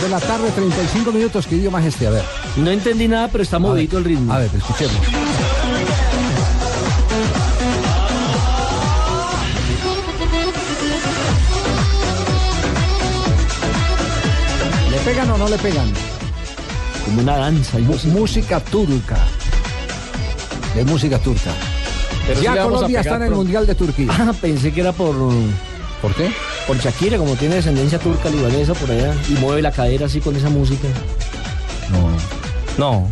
De la tarde, 35 minutos. ¿Qué idioma es este? A ver. No entendí nada, pero está movidito el ritmo. A ver, escuchemos. ¿Le pegan o no le pegan? Como una danza. así. música turca. De música turca. Pero ya a Colombia está en el. Mundial de Turquía. Ah, pensé que era por, ¿Por qué? Por Shakira, como tiene descendencia turca libanesa por allá y mueve la cadera así con esa música. No. No.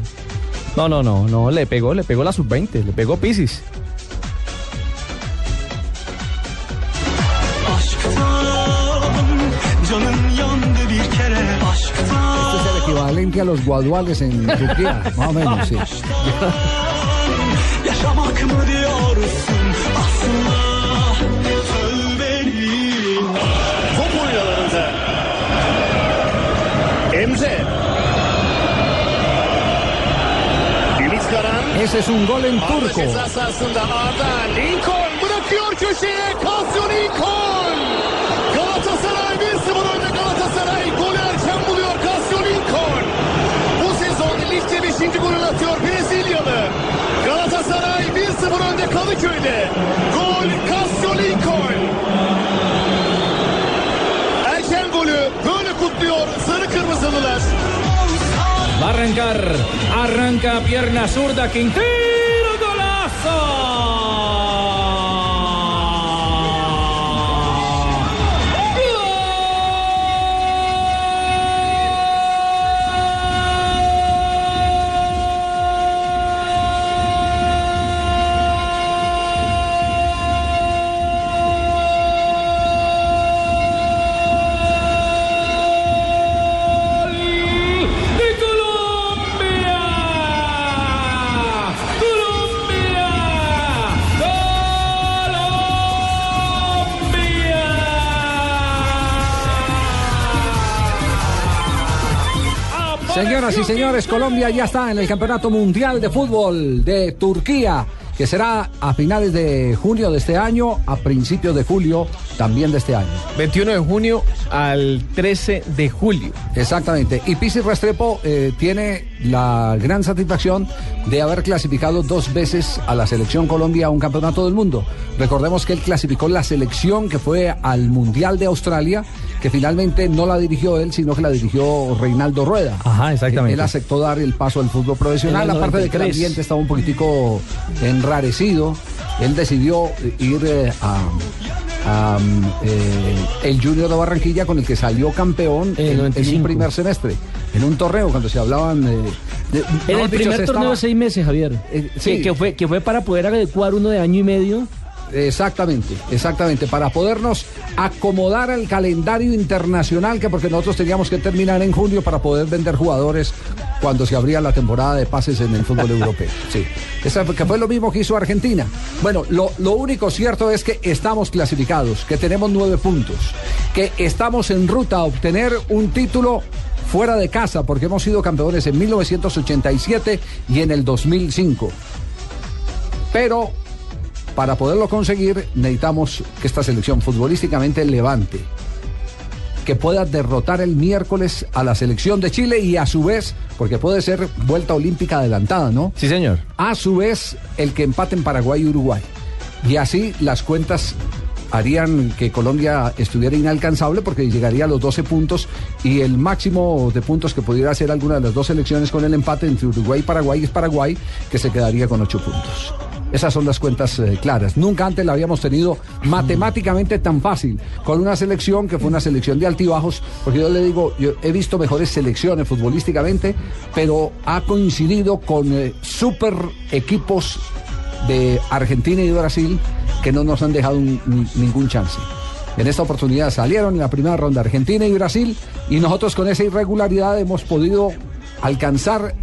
No, no, no, no, le pegó, le pegó la sub-20, le pegó Pisis. Este es el equivalente a los guaduales en Turquía, más o menos, sí. Ese es un gol en turco. ceza sahasında Arda. Lincoln bırakıyor köşeye. Casio Lincoln. Galatasaray 1-0 önde Galatasaray. Golü erken buluyor Casio Lincoln. Bu sezon ligde 5. golünü atıyor Brezilyalı. Galatasaray 1-0 önde Kadıköy'de. Gol Casio Lincoln. Erken golü böyle kutluyor Sarı Kırmızılılar. Va a arrancar, arranca pierna zurda, Quintero, golazo. Señoras y señores, Colombia ya está en el Campeonato Mundial de Fútbol de Turquía, que será a finales de junio de este año, a principios de julio también de este año. 21 de junio al 13 de julio. Exactamente. Y Pisi Restrepo eh, tiene la gran satisfacción de haber clasificado dos veces a la selección Colombia a un campeonato del mundo. Recordemos que él clasificó la selección que fue al Mundial de Australia, que finalmente no la dirigió él, sino que la dirigió Reinaldo Rueda. Ajá, exactamente. Él aceptó dar el paso al fútbol profesional, aparte de que el 93. ambiente estaba un poquitico enrarecido. Él decidió ir eh, a, mm, eh, el Junior de Barranquilla con el que salió campeón En en, un 95. primer semestre, en un torneo cuando se hablaban eh, de, En el primer torneo de seis meses, Javier. Eh, que, sí. que fue, que fue para poder adecuar uno de año y medio. Exactamente, exactamente, para podernos acomodar al calendario internacional, que porque nosotros teníamos que terminar en junio para poder vender jugadores cuando se abría la temporada de pases en el fútbol europeo. Sí, Esa que fue lo mismo que hizo Argentina. Bueno, lo, lo único cierto es que estamos clasificados, que tenemos nueve puntos, que estamos en ruta a obtener un título fuera de casa, porque hemos sido campeones en 1987 y en el 2005. Pero para poderlo conseguir necesitamos que esta selección futbolísticamente levante, que pueda derrotar el miércoles a la selección de Chile y a su vez, porque puede ser vuelta olímpica adelantada, ¿no? Sí, señor. A su vez, el que empate en Paraguay y Uruguay. Y así las cuentas harían que Colombia estuviera inalcanzable porque llegaría a los 12 puntos y el máximo de puntos que pudiera hacer alguna de las dos selecciones con el empate entre Uruguay y Paraguay es Paraguay, que se quedaría con 8 puntos. Esas son las cuentas eh, claras. Nunca antes la habíamos tenido matemáticamente tan fácil con una selección que fue una selección de altibajos, porque yo le digo, yo he visto mejores selecciones futbolísticamente, pero ha coincidido con eh, super equipos de Argentina y Brasil que no nos han dejado ningún chance. En esta oportunidad salieron en la primera ronda Argentina y Brasil y nosotros con esa irregularidad hemos podido alcanzar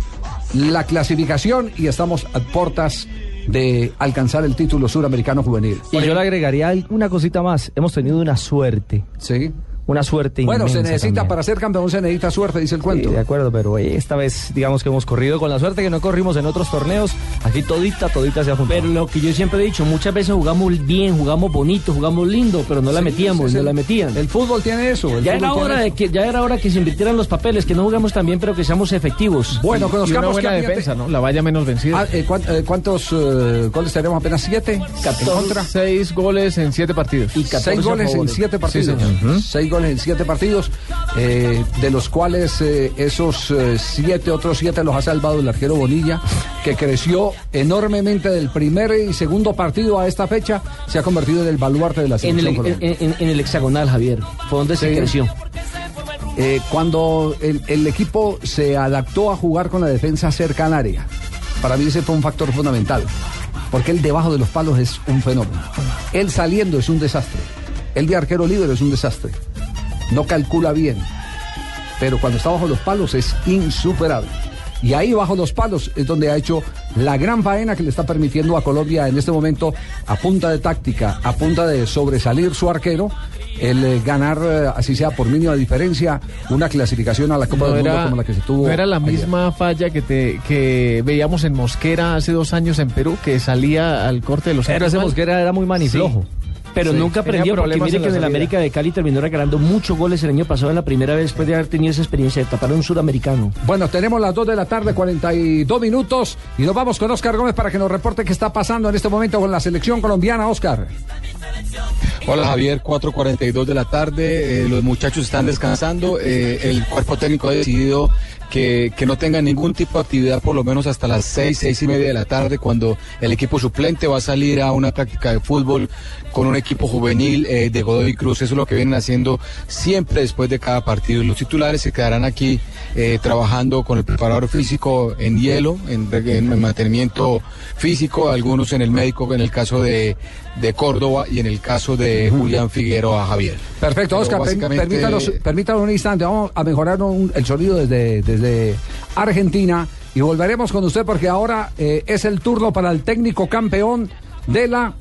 la clasificación y estamos a puertas de alcanzar el título suramericano juvenil. Y yo le agregaría una cosita más. Hemos tenido una suerte. Sí. Una suerte Bueno, se necesita también. para ser campeón, se necesita suerte, dice el cuento. Sí, de acuerdo, pero esta vez digamos que hemos corrido con la suerte que no corrimos en otros torneos. Aquí todita, todita se ha juntado. Pero lo que yo siempre he dicho, muchas veces jugamos bien, jugamos bonito, jugamos lindo, pero no la Sí, metíamos, no la metían. El fútbol tiene eso. el Ya era hora eso. de que ya era hora que se invirtieran los papeles, que no jugamos tan bien, pero que seamos efectivos. Bueno, Y una conozcamos buena ambiente- defensa, ¿no? La valla menos vencida. Ah, eh, ¿cuán- eh, ¿Cuántos eh, goles tenemos? ¿Apenas siete? ¿En contra? Seis goles en siete partidos. Y 14 Seis goles en siete partidos. señor. Seis goles en siete partidos, eh, de los cuales eh, esos eh, siete, otros siete los ha salvado el arquero Bonilla, que creció enormemente del primer y segundo partido a esta fecha, se ha convertido en el baluarte de la En selección el, en- en- en el hexagonal, Javier. Fue donde se creció. Cuando el, el equipo se adaptó a jugar con la defensa cerca al área, para mí ese fue un factor fundamental, porque él debajo de los palos es un fenómeno. Él saliendo es un desastre. Él de arquero líder es un desastre. No calcula bien, pero cuando está bajo los palos es insuperable. Y ahí bajo los palos es donde ha hecho la gran faena que le está permitiendo a Colombia en este momento, a punta de táctica, a punta de sobresalir su arquero, el eh, ganar, eh, así sea por mínima diferencia, una clasificación a la Copa No del Mundo como la que se tuvo. no era la ayer. misma falla que te que veíamos en Mosquera hace dos años en Perú, que salía al corte de los Pero años ese. Mosquera era muy maniflojo. Pero Sí, nunca aprendió porque mire en que en el. América de Cali terminó regalando muchos goles el año pasado en la primera vez después de haber tenido esa experiencia de tapar a un sudamericano. Bueno, tenemos las 2 de la tarde, 42 minutos, y nos vamos con Oscar Gómez para que nos reporte qué está pasando en este momento con la selección colombiana, Oscar. Hola Javier, 4.42 de la tarde, eh, los muchachos están descansando, eh, el cuerpo técnico ha decidido que, que no tengan ningún tipo de actividad por lo menos hasta las 6, 6 y media de la tarde cuando el equipo suplente va a salir a una práctica de fútbol con un equipo juvenil eh, de Godoy Cruz, eso es lo que vienen haciendo siempre después de cada partido. Los titulares se quedarán aquí eh, trabajando con el preparador físico en hielo, en, en mantenimiento físico, algunos en el médico, en el caso de, de Córdoba y en el caso de Julián Figueroa Javier. Perfecto, Oscar, básicamente- permítanos, permítanos un instante, vamos a mejorar un- el sonido desde, desde Argentina y volveremos con usted porque ahora eh, es el turno para el técnico campeón de la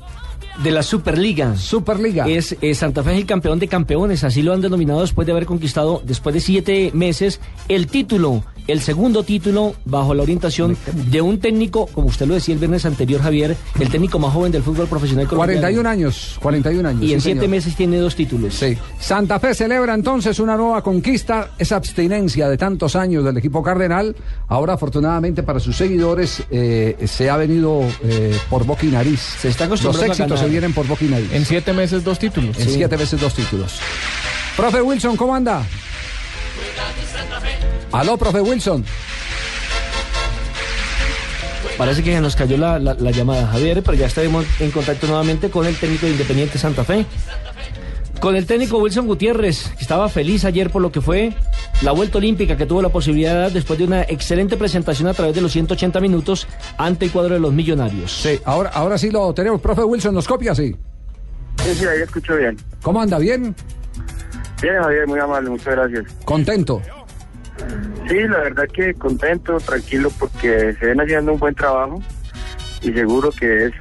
De la Superliga. Superliga. Es, eh, Santa Fe es el campeón de campeones, así lo han denominado después de haber conquistado, después de siete meses, el título, el segundo título, bajo la orientación de un técnico, como usted lo decía el viernes anterior, Javier, el técnico más joven del fútbol profesional colombiano. 41 años, 41 años. Y en siete señor. meses tiene dos títulos. Sí. Santa Fe celebra entonces una nueva conquista, esa abstinencia de tantos años del equipo cardenal. Ahora, afortunadamente para sus seguidores, eh, se ha venido eh, por boca y nariz. Se está Los éxitos se vienen por boca y nariz. En siete meses dos títulos. En siete veces dos títulos. Profe Wilson, ¿cómo anda? Aló, profe Wilson. Parece que nos cayó la, la- la llamada, Javier, pero ya estaremos en contacto nuevamente con el técnico de Independiente Santa Fe. Con el técnico Wilson Gutiérrez, que estaba feliz ayer por lo que fue la vuelta olímpica que tuvo la posibilidad de dar después de una excelente presentación a través de los 180 minutos ante el cuadro de los millonarios. Sí, ahora, ahora sí lo tenemos. Profe Wilson, ¿nos copia? Sí. Sí, sí, ahí escucho bien. ¿Cómo anda? ¿Bien? Bien, Javier, muy amable, muchas gracias. ¿Contento? Sí, la verdad que contento, tranquilo, porque se ven haciendo un buen trabajo y seguro que es,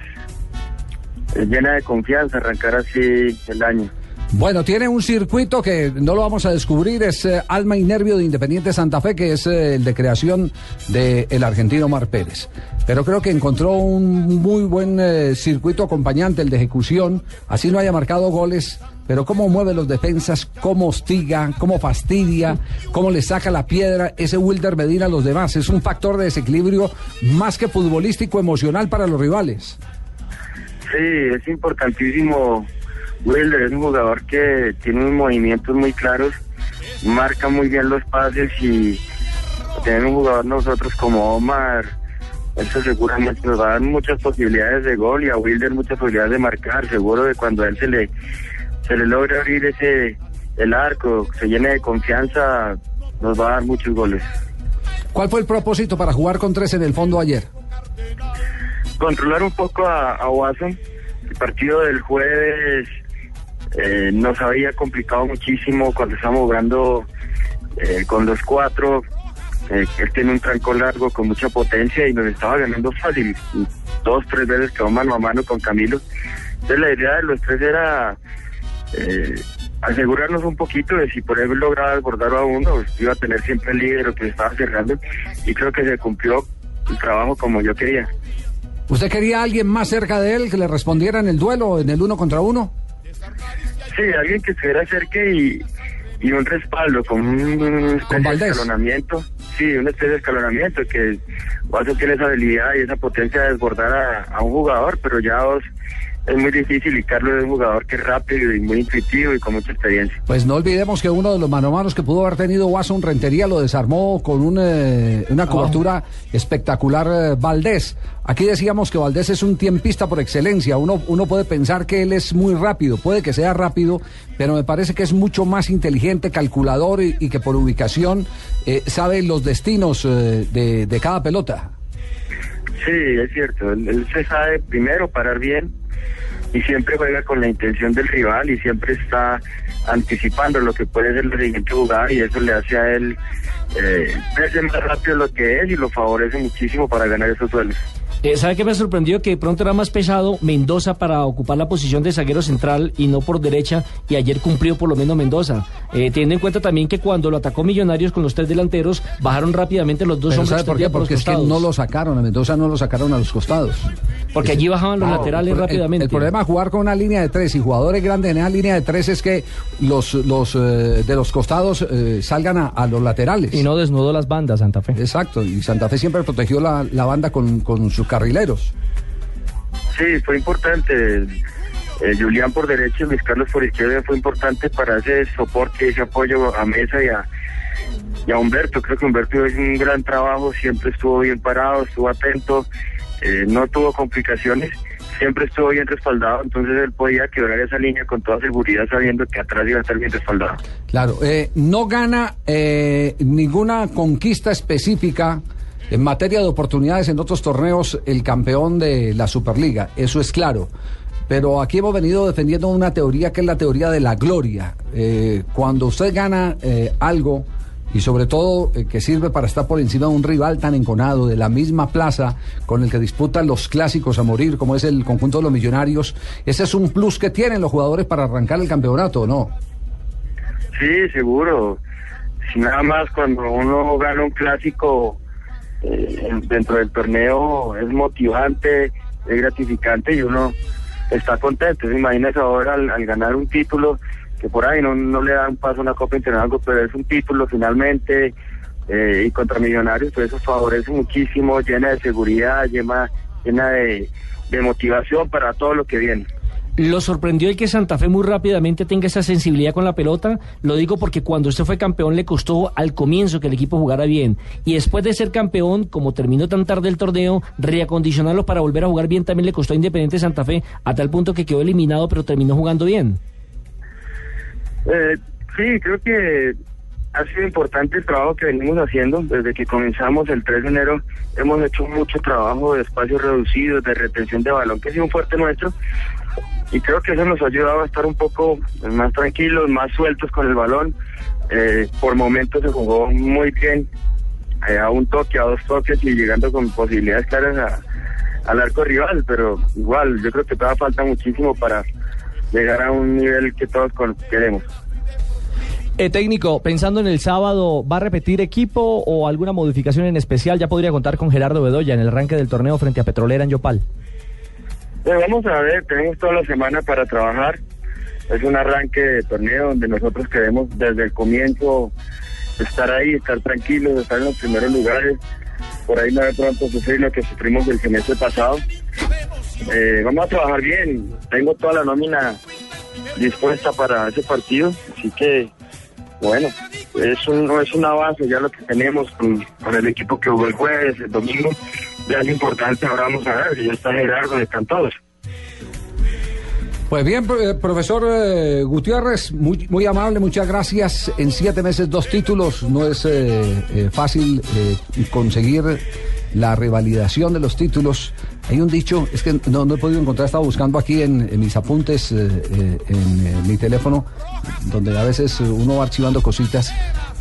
es llena de confianza arrancar así el año. Bueno, tiene un circuito que no lo vamos a descubrir, es eh, Alma y Nervio de Independiente Santa Fe, que es eh, el de creación del argentino Mar Pérez. Pero creo que encontró un muy buen eh, circuito acompañante, el de ejecución, así no haya marcado goles, pero cómo mueve los defensas, cómo hostiga, cómo fastidia, cómo le saca la piedra ese Wilder Medina a los demás. Es un factor de desequilibrio más que futbolístico, emocional para los rivales. Sí, es importantísimo Wilder es un jugador que tiene unos movimientos muy claros, marca muy bien los pases y tener un jugador nosotros como Omar, eso seguramente nos va a dar muchas posibilidades de gol y a Wilder muchas posibilidades de marcar. Seguro de cuando a él se le, se le logra abrir ese el arco, se llene de confianza, nos va a dar muchos goles. ¿Cuál fue el propósito para jugar con tres en el fondo ayer? Controlar un poco a, a Watson. El partido del jueves eh, nos había complicado muchísimo cuando estábamos jugando eh, con los cuatro. Eh, él tiene un tranco largo con mucha potencia y nos estaba ganando fácil. Dos, tres veces quedó mano a mano con Camilo. Entonces la idea de los tres era eh, asegurarnos un poquito de si por él lograba desbordar a uno, pues, iba a tener siempre el líder o que estaba cerrando. Y creo que se cumplió el trabajo como yo quería. ¿Usted quería a alguien más cerca de él que le respondiera en el duelo, en el uno contra uno? Sí, alguien que estuviera cerca y, y un respaldo, con un de escalonamiento. Sí, una especie de escalonamiento que Guaso tiene esa habilidad y esa potencia de desbordar a, a un jugador, pero ya dos es muy difícil y Carlos es un jugador que es rápido y muy intuitivo y con mucha experiencia. Pues no olvidemos que uno de los mano a manos que pudo haber tenido Watson Rentería lo desarmó con un, eh, una cobertura espectacular eh, Valdés. Aquí decíamos que Valdés es un tiempista por excelencia. Uno, uno puede pensar que él es muy rápido, puede que sea rápido, pero me parece que es mucho más inteligente, calculador y, y que por ubicación eh, sabe los destinos eh, de, de cada pelota. Sí, es cierto. Él, él se sabe primero parar bien y siempre juega con la intención del rival y siempre está anticipando lo que puede ser la siguiente jugada y eso le hace a él eh, más rápido lo que es y lo favorece muchísimo para ganar esos duelos. Eh, ¿Sabe qué me sorprendió? Que de pronto era más pesado Mendoza para ocupar la posición de zaguero central y no por derecha, y ayer cumplió por lo menos Mendoza. Eh, teniendo en cuenta también que cuando lo atacó Millonarios con los tres delanteros, bajaron rápidamente los dos Pero hombres ¿sabe por qué? por Porque es que no lo sacaron, a Mendoza no lo sacaron a los costados. Porque allí bajaban los Ah, laterales el- rápidamente. El, problema de jugar con una línea de tres y jugadores grandes en esa línea de tres es que los, los eh, de los costados eh, salgan a, a los laterales. Y no desnudó las bandas, Santa Fe. Exacto, y Santa Fe siempre protegió la, la banda con, con sus carrileros. Sí, fue importante. Eh, Julián por derecha y Luis Carlos por izquierda fue importante para ese soporte, ese apoyo a Mesa y a, y a Humberto. Creo que Humberto hizo un gran trabajo, siempre estuvo bien parado, estuvo atento, eh, no tuvo complicaciones, siempre estuvo bien respaldado, entonces él podía quebrar esa línea con toda seguridad sabiendo que atrás iba a estar bien respaldado. Claro, eh, no gana eh, ninguna conquista específica en materia de oportunidades en otros torneos el campeón de la Superliga, eso es claro. Pero aquí hemos venido defendiendo una teoría que es la teoría de la gloria. Eh, cuando usted gana eh, algo y sobre todo eh, que sirve para estar por encima de un rival tan enconado de la misma plaza con el que disputan los clásicos a morir, como es el conjunto de los millonarios, ese es un plus que tienen los jugadores para arrancar el campeonato, ¿no? Sí, seguro. Nada más cuando uno gana un clásico eh, dentro del torneo es motivante, es gratificante y uno está contento. Imagínese ahora al, ganar un título que por ahí no, no le da un paso a una Copa Internacional, pero es un título finalmente eh, y contra Millonarios, pues eso favorece muchísimo, llena de seguridad, llena, llena de motivación para todo lo que viene. ¿Lo sorprendió el que Santa Fe muy rápidamente tenga esa sensibilidad con la pelota? Lo digo porque cuando usted fue campeón le costó al comienzo que el equipo jugara bien. Y después de ser campeón, como terminó tan tarde el torneo, reacondicionarlo para volver a jugar bien también le costó a Independiente Santa Fe, a tal punto que quedó eliminado, pero terminó jugando bien. Eh, sí, creo que ha sido importante el trabajo que venimos haciendo desde que comenzamos el 3 de enero. Hemos hecho mucho trabajo de espacios reducidos, de retención de balón, que ha sido un fuerte nuestro. Y creo que eso nos ha ayudado a estar un poco más tranquilos, más sueltos con el balón. Eh, por momentos se jugó muy bien, eh, a un toque, a dos toques y llegando con posibilidades claras al arco rival. Pero igual, yo creo que todavía falta muchísimo para llegar a un nivel que todos queremos. Eh, técnico, pensando en el sábado, ¿va a repetir equipo o alguna modificación en especial? Ya podría contar con Gerardo Bedoya en el arranque del torneo frente a Petrolera en Yopal. Eh, vamos a ver, tenemos toda la semana para trabajar. Es un arranque de torneo donde nosotros queremos desde el comienzo estar ahí, estar tranquilos, estar en los primeros lugares. Por ahí no de pronto sufrir lo que sufrimos el semestre pasado. Eh, vamos a trabajar bien. Tengo toda la nómina dispuesta para ese partido. Así que, bueno, es, un- es una base ya lo que tenemos con, con el equipo que jugó el jueves, el domingo. Ya es importante, ahora vamos a ver, ya está Gerardo, están todos. Pues bien, eh, profesor eh, Gutiérrez, muy, muy amable, muchas gracias. En siete meses, dos títulos. No es eh, eh, fácil conseguir la revalidación de los títulos. Hay un dicho, es que no, he podido encontrar, estaba buscando aquí en, en mis apuntes, en eh, mi teléfono, donde a veces uno va archivando cositas,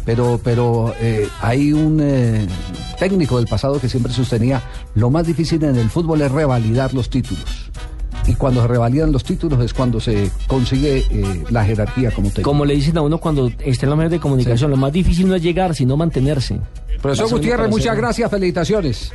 pero, pero eh, hay un eh, técnico del pasado que siempre sostenía, lo más difícil en el fútbol es revalidar los títulos. Y cuando se revalidan los títulos es cuando se consigue eh, la jerarquía como técnico. Como le dicen a uno cuando está en los medios de comunicación, lo más difícil no es llegar, sino mantenerse. Profesor Gutiérrez, muchas gracias, felicitaciones.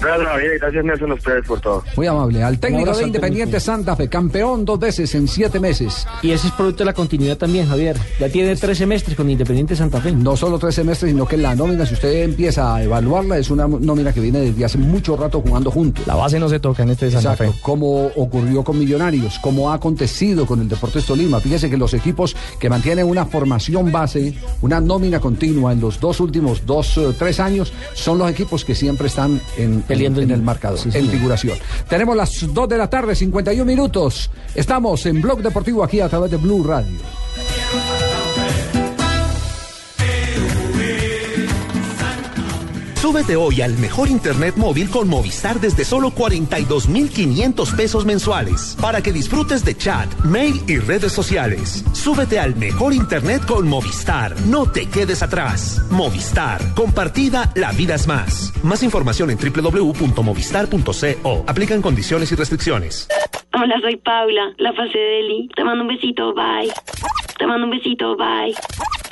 Gracias, Javier, y gracias Nelson a ustedes por todo. Muy amable. Al técnico de Independiente. Santa Fe, campeón dos veces en siete meses. Y ese es producto de la continuidad también, Javier. Ya tiene tres semestres con Independiente Santa Fe. No solo tres semestres, sino que la nómina, si usted empieza a evaluarla, es una nómina que viene desde hace mucho rato jugando juntos. La base no se toca en este de Santa Exacto, Fe. como ocurrió con Millonarios, como ha acontecido con el Deportes Tolima. Fíjese que los equipos que mantienen una formación base, una nómina continua en los dos últimos dos, eh, tres años, son los equipos que siempre están en, Peleando en, en- el marcador, sí, en señor. figuración. Tenemos las 2 de la tarde, 51 minutos. Estamos en Blog Deportivo aquí a través de Blue Radio. Súbete hoy al mejor internet móvil con Movistar desde solo 42,500 pesos mensuales para que disfrutes de chat, mail y redes sociales. Súbete al mejor internet con Movistar. No te quedes atrás. Movistar. Compartida, la vida es más. Más información en www.movistar.co. Aplican condiciones y restricciones. Hola, soy Paula, la fase de Eli. Te mando un besito, bye. Te mando un besito, bye.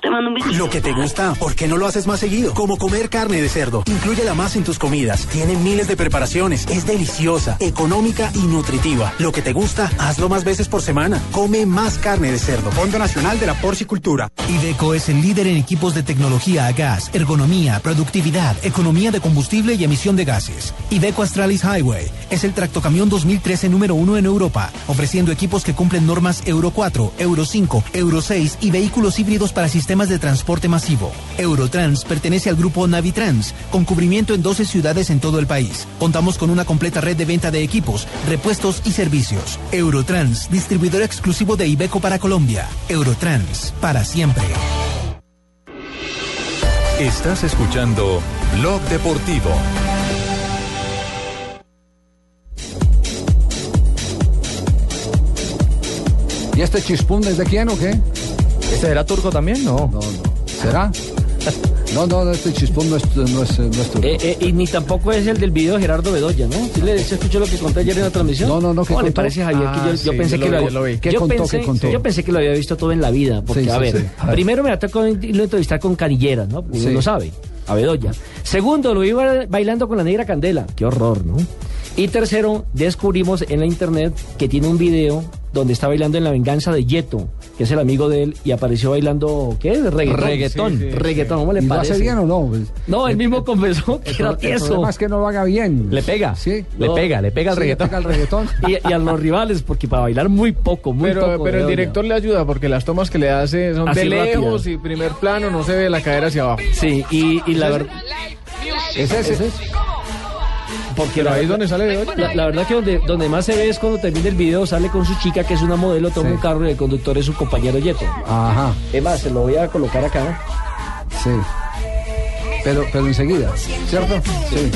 Te mando un besito. Lo que te gusta, ¿por qué no lo haces más seguido? Como comer carne de cerdo. Inclúyela más en tus comidas. Tiene miles de preparaciones. Es deliciosa, económica y nutritiva. Lo que te gusta, hazlo más veces por semana. Come más carne de cerdo. Fondo Nacional de la Porcicultura. Iveco es el líder en equipos de tecnología a gas, ergonomía, productividad, economía de combustible y emisión de gases. Iveco Astralis Highway es el tractocamión 2013 número uno en Europa, ofreciendo equipos que cumplen normas Euro 4, Euro 5, Euro 6 y vehículos híbridos para sistemas de transporte masivo. Eurotrans pertenece al grupo Navitrans, con cubrimiento en 12 ciudades en todo el país. Contamos con una completa red de venta de equipos, repuestos y servicios. Eurotrans, distribuidor exclusivo de Iveco para Colombia. Eurotrans, para siempre. Estás escuchando Blog Deportivo. ¿Y este chispún es de quién o qué? ¿Este era turco también? No. No, no. ¿Será? No, no, este chispún no es, no es, no es turco. Eh, eh, y ni tampoco es el del video de Gerardo Bedoya, ¿no? ¿Sí le escuchó lo que conté ayer en la transmisión? No, no, no, ¿qué ¿Cómo le parece, Javier? que yo, Ah, yo pensé yo que lo lo, lo vi. ¿Qué yo contó, pensé, qué contó? Yo pensé que lo había visto todo en la vida. Porque, a, ver. A ver. primero me atacó irlo a entrevistar con canilleras, ¿no? Uno no sabe, a Bedoya. Segundo, lo iba bailando con la negra candela. Qué horror, ¿no? Y tercero, descubrimos en la internet que tiene un video donde está bailando en la venganza de Yeto, que es el amigo de él, y apareció bailando, ¿qué? Reggaetón. Reggaetón. Sí, sí, Reggaetón, ¿cómo le ¿Y lo parece? hace bien o no? Pues, No, él mismo confesó que el, era tieso. es que no lo haga bien. Le pega. Sí. Le No. pega, le pega al Sí, reggaetón. pega el reggaetón. Y, y a los rivales, porque para bailar muy poco, muy Pero, poco. pero el director le ayuda porque las tomas que le hace son Así de lejos y primer plano, no se ve la cadera hacia abajo. Sí, y, y la verdad. ¿Es ese? Porque Pero la ahí es verdad- donde sale de hoy. La, la verdad que donde, donde más se ve es cuando termina el video, sale con su chica que es una modelo, toma Sí. un carro y el conductor es su compañero Yeto. Ajá, Es más, se lo voy a colocar acá. sí. Pero, pero enseguida, ¿cierto? Sí.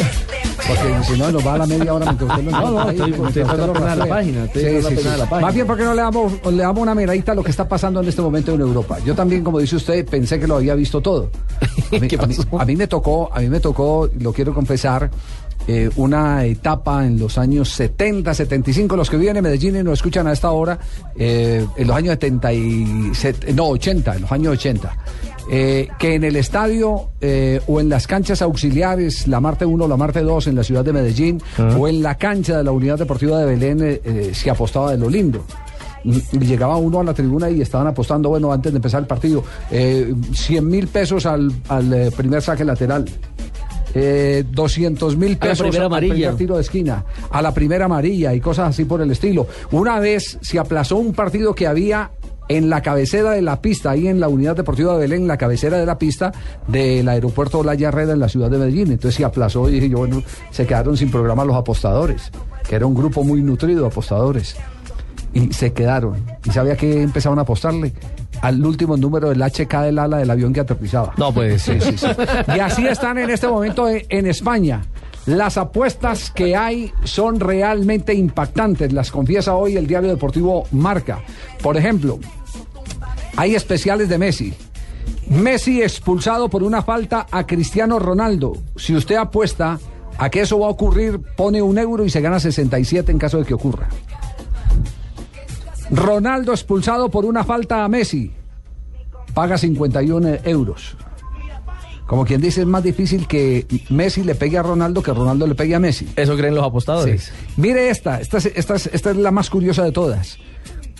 Porque si no, nos va a la media hora mientras usted lo No, no, estoy- usted pena de la rastrea. página, pena de la página. Más bien porque no le damos, le damos una miradita a lo que está pasando en este momento en Europa. Yo también, como dice usted, pensé que lo había visto todo. A mí, ¿Qué a mí- pasó? a mí me tocó, a mí me tocó, lo quiero confesar, eh, una etapa en los años 70, 75, los que viven en Medellín y nos escuchan a esta hora, eh, en los años 77, no, 80, en los años 80. eh, que en el estadio eh, o en las canchas auxiliares, la Marte 1, la Marte 2 en la ciudad de Medellín, o en la cancha de la Unidad Deportiva de Belén, eh, se apostaba de lo lindo. Y y llegaba uno a la tribuna y estaban apostando, bueno, antes de empezar el partido, eh, 100 mil pesos al, al, primer saque lateral. Eh, 200 mil A la pesos primera amarilla. primer tiro de esquina, a la primera amarilla y cosas así por el estilo. Una vez se aplazó un partido que había en la cabecera de la pista, ahí en la unidad deportiva de Belén, la cabecera de la pista del aeropuerto Olaya Herrera en la ciudad de Medellín. Entonces se aplazó y dije yo, bueno, se quedaron sin programa los apostadores, que era un grupo muy nutrido de apostadores. Y se quedaron. ¿Y sabía que empezaron a apostarle? Al último número del HK del ala del avión que aterrizaba. No, pues Sí, sí, sí. Y así están en este momento en, en España. Las apuestas que hay son realmente impactantes, las confiesa hoy el diario deportivo Marca. Por ejemplo, hay especiales de Messi. Messi expulsado por una falta a Cristiano Ronaldo. Si usted apuesta a que eso va a ocurrir, pone un euro y se gana 67 en caso de que ocurra. Ronaldo expulsado por una falta a Messi. Paga 51 euros. Como quien dice, es más difícil que Messi le pegue a Ronaldo que Ronaldo le pegue a Messi. Eso creen los apostadores. Sí. Mire esta, esta, es- esta, es- esta es la más curiosa de todas.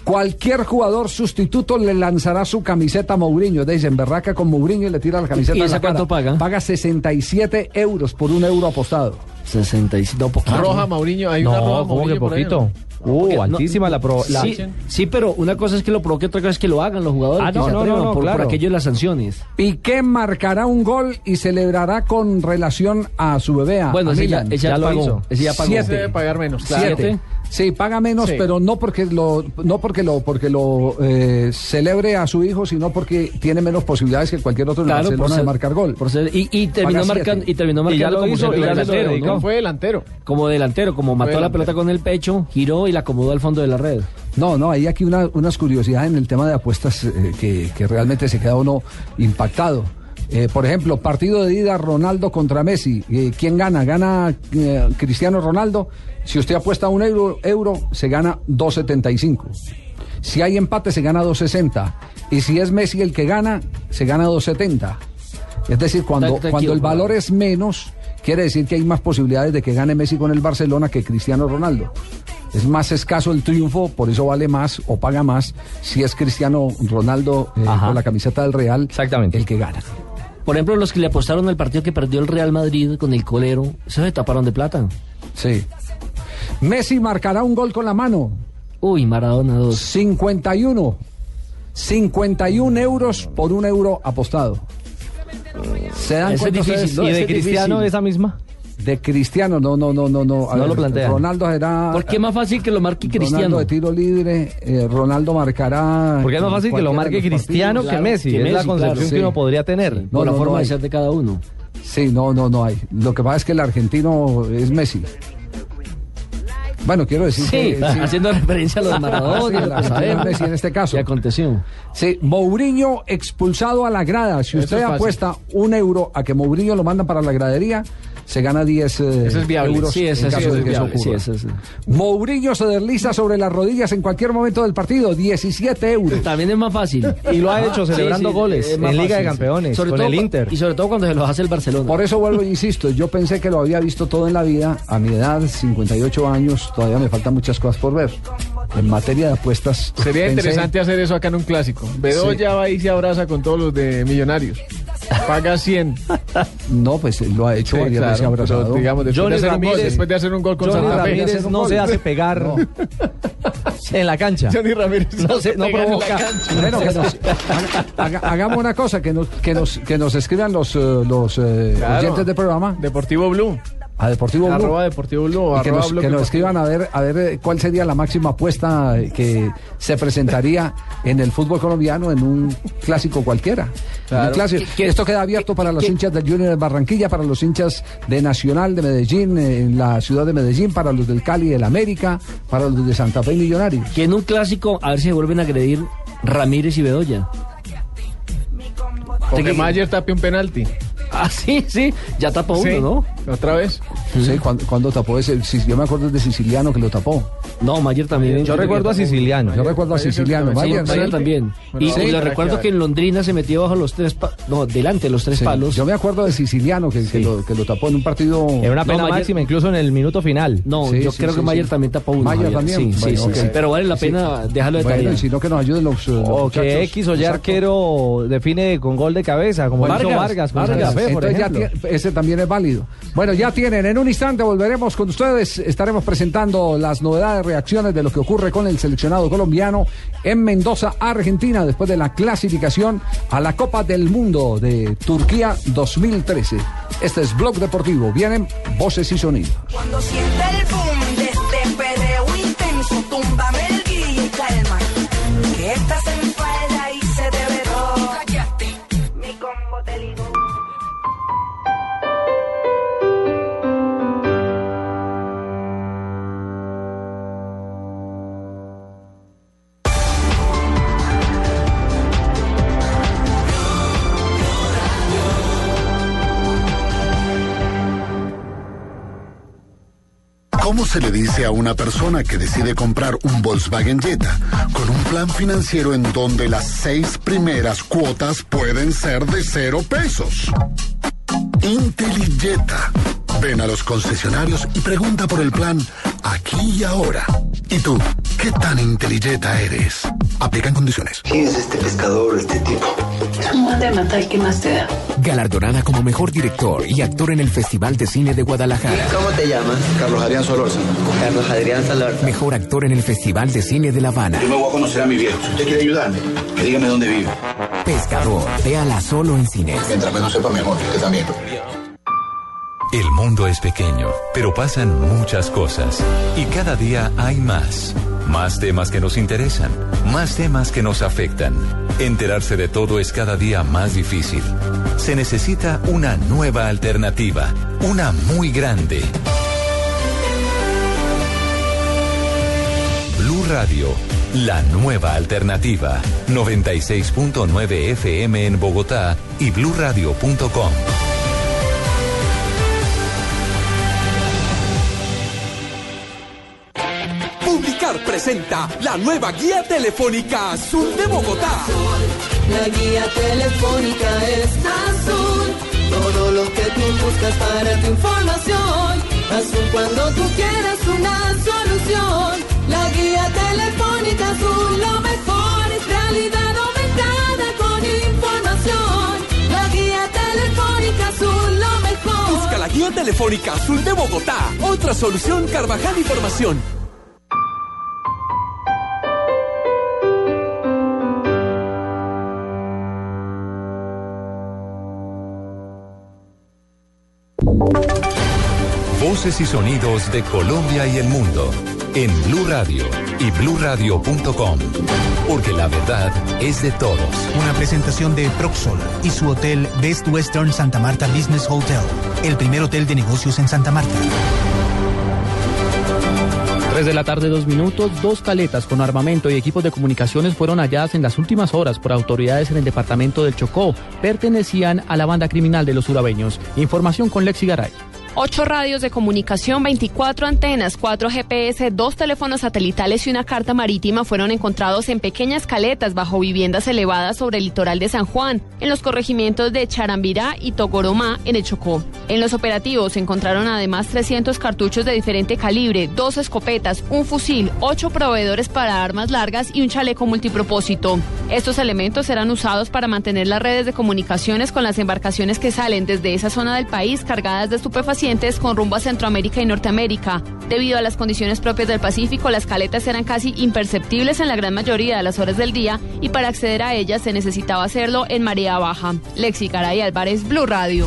Cualquier jugador sustituto le lanzará su camiseta a Mourinho. Dicen, berraca con Mourinho y le tira la camiseta ¿Y a esa la cara. cuánto paga? Paga 67 euros por un euro apostado. 65, no, poquito. Roja Mauriño, hay una No, roja ¿cómo Mauriño que por ahí, poquito? ¿no? Uh, Porque no- altísima la pro. la- Sí, sí, pero una cosa es que lo provoque, otra cosa es que lo hagan los jugadores. Ah, que no, se no, atrevan no, no, por, por claro. aquello de las sanciones. Piqué marcará un gol y celebrará con relación a su bebé. a- Bueno, a ese ya, ese ya Ya lo pagó. hizo. Ese ya pagó. Siete. Se debe pagar menos, claro. Siete. Sí, paga menos, Sí. pero no porque lo, no porque lo, porque lo eh, celebre a su hijo, sino porque tiene menos posibilidades que cualquier otro Claro, Barcelona ser- de marcar gol. por ser- y, y terminó marcando, y terminó Y marcando ya lo como hizo, y ya delantero, dedicó. ¿no? Fue delantero. Como delantero, como mató la pelota con el pecho, giró y la acomodó al fondo de la red. No, no, hay aquí una- unas curiosidades en el tema de apuestas eh, que, que realmente se queda uno impactado. Eh, por ejemplo, partido de ida Ronaldo contra Messi. Eh, ¿Quién gana? Gana eh, Cristiano Ronaldo. Si usted apuesta un euro, euro se gana 2.75. Si hay empate, se gana 2.60. Y si es Messi el que gana, se gana 2.70. Es decir, cuando, cuando el valor es menos, quiere decir que hay más posibilidades de que gane Messi con el Barcelona que Cristiano Ronaldo. Es más escaso el triunfo, por eso vale más o paga más si es Cristiano Ronaldo eh, con la camiseta del Real Exactamente. el que gana. Por ejemplo, los que le apostaron al partido que perdió el Real Madrid con el colero, se taparon de plata. Sí. Messi marcará un gol con la mano. Uy, Maradona 2. 51. 51 euros por un euro apostado. ¿Se dan Ese es cuenta difícil. ¿Y de Cristiano difícil. esa misma? De Cristiano, no, no, no, no, no. A No lo plantean. Ronaldo será. ¿Por qué más fácil que lo marque Ronaldo Cristiano? de tiro libre, eh, Ronaldo marcará. Porque es más fácil que lo marque los Cristiano partidos. que Messi. que es la concepción claro. que uno podría tener. No, Por la forma no de ser de cada uno. Sí, no, no, no hay. Lo que pasa es que el argentino es Messi. Bueno, quiero decir Sí, que. sí. haciendo referencia a lo de Sí, Maradona. Messi en este caso. ¿Qué aconteció? Sí, Mourinho expulsado a la grada. Si Eso usted apuesta un euro a que Mourinho lo mandan para la gradería, se gana 10 eh, Eso es viable. euros Sí, en eso sí, eso de es que eso viable. Sí, ocurra. eso es- Mourinho se desliza sobre las rodillas en cualquier momento del partido, 17 euros. También es más fácil. Y lo ha hecho Sí, celebrando sí, goles es en Liga de fácil, sí. Campeones, Sobre con todo el Inter. Y sobre todo cuando se los hace el Barcelona. Por eso vuelvo e insisto, yo pensé que lo había visto todo en la vida. A mi edad, 58 años, todavía me faltan muchas cosas por ver. En materia de apuestas. Sería pensé- interesante hacer eso acá en un clásico. Bedoya va y se abraza con todos los de Millonarios. Paga 100. No, pues lo ha hecho Sí, varias veces abrazado. pero, digamos, después Johnny de, hacer un gol, después de hacer un gol con Johnny Santa Fe. Ramírez no se hace pegar en la cancha. Johnny Ramírez No se- no pega en la provoca. Bueno, que nos- haga- hagamos una cosa, que nos, que nos, que nos escriban los, eh, los eh, Claro. oyentes del programa Deportivo Blue. A Deportivo Blue. Arroba Deportivo Blue. y que arroba nos, que nos escriban a ver, a ver eh, cuál sería la máxima apuesta que se presentaría en el fútbol colombiano en un clásico cualquiera. Claro. un clásico. Esto queda abierto para los hinchas del Junior de Barranquilla, para los hinchas de Nacional de Medellín, eh, en la ciudad de Medellín, para los del Cali del América, para los de Santa Fe y Millonarios. Que en un clásico, a ver si se vuelven a agredir Ramírez y Bedoya. O que que- Mayer tape un penalti. Ah, sí, sí. Ya tapó Sí, uno, ¿no? Otra vez. Sí, cuando, cuando tapó ese, si- yo me acuerdo de Siciliano que lo tapó. No, Mayer también. Yo recuerdo a Siciliano. Yo recuerdo a Siciliano. Sí, Mayer, Mayer sí. también. Y, Sí. y lo recuerdo que en Londrina se metió bajo los tres pa- no, delante de los tres Sí, palos. Yo me acuerdo de Siciliano que, que lo, que lo tapó en un partido. Era una pena No, Mayer- máxima, incluso en el minuto final. No, Sí, yo sí, creo sí, que Mayer sí. también tapó uno. Mayer también. Sí, Bueno, sí. Pero vale la Sí. pena dejarlo de Bueno, tarea. y si no que nos ayuden los, O que. X o Y arquero define con gol de cabeza, como hizo Vargas Santa Fe, por Entonces ya ese también es válido. Bueno, ya tienen. En un instante volveremos con ustedes. Estaremos presentando las novedades, reacciones de lo que ocurre con el seleccionado colombiano en Mendoza, Argentina, después de la clasificación a la Copa del Mundo de Turquía 2013. Este es Blog Deportivo. Vienen voces y sonidos. Cuando siente el boom ¿Cómo se le dice a una persona que decide comprar un Volkswagen Jetta con un plan financiero en donde las seis primeras cuotas pueden ser de cero pesos? IntelliJetta. Ven a los concesionarios y pregunta por el plan aquí y ahora. ¿Y tú, qué tan intellita eres? Aplican condiciones. ¿Quién es este pescador, este tipo? Es un mate matar, ¿qué más te da? Galardonada como mejor director y actor en el Festival de Cine de Guadalajara. ¿Cómo te llamas? Carlos Adrián Solorza. Carlos Adrián Solorza. Mejor actor en el Festival de Cine de La Habana. Yo me voy a conocer a mi viejo. Si usted quiere ayudarme, que dígame dónde vive. Pescador. Véala solo en cines. Mientras menos sepa mejor, usted también. El mundo es pequeño, pero pasan muchas cosas. Y cada día hay más. Más temas que nos interesan. Más temas que nos afectan. Enterarse de todo es cada día más difícil. Se necesita una nueva alternativa. Una muy grande. Blue Radio. La nueva alternativa. 96.9 FM en Bogotá y bluradio.com. Publicar presenta la nueva guía telefónica azul de Bogotá. La guía telefónica es azul. Todo lo que tú buscas para tu información. Azul cuando tú quieras una solución. La guía telefónica azul, lo mejor es realidad aumentada con información. La guía telefónica azul, lo mejor. Busca la guía telefónica azul de Bogotá. Otra solución Carvajal Información. Voces y sonidos de Colombia y el mundo en Blue Radio y bluradio.com, porque la verdad es de todos. Una presentación de Proxol y su hotel Best Western Santa Marta Business Hotel, el primer hotel de negocios en Santa Marta. 3 de la tarde, dos minutos, dos caletas con armamento y equipos de comunicaciones fueron halladas en las últimas horas por autoridades en el departamento del Chocó. Pertenecían a la banda criminal de los urabeños. Información con Lexi Garay. Ocho radios de comunicación, 24 antenas, cuatro GPS, dos teléfonos satelitales y una carta marítima fueron encontrados en pequeñas caletas bajo viviendas elevadas sobre el litoral de San Juan, en los corregimientos de Charambirá y Togoromá, en el Chocó. En los operativos se encontraron además 300 cartuchos de diferente calibre, dos escopetas, un fusil, ocho proveedores para armas largas y un chaleco multipropósito. Estos elementos serán usados para mantener las redes de comunicaciones con las embarcaciones que salen desde esa zona del país cargadas de estupefacientes con rumbo a Centroamérica y Norteamérica. Debido a las condiciones propias del Pacífico, las caletas eran casi imperceptibles en la gran mayoría de las horas del día y para acceder a ellas se necesitaba hacerlo en marea baja. Lexi Caray Álvarez, Blue Radio.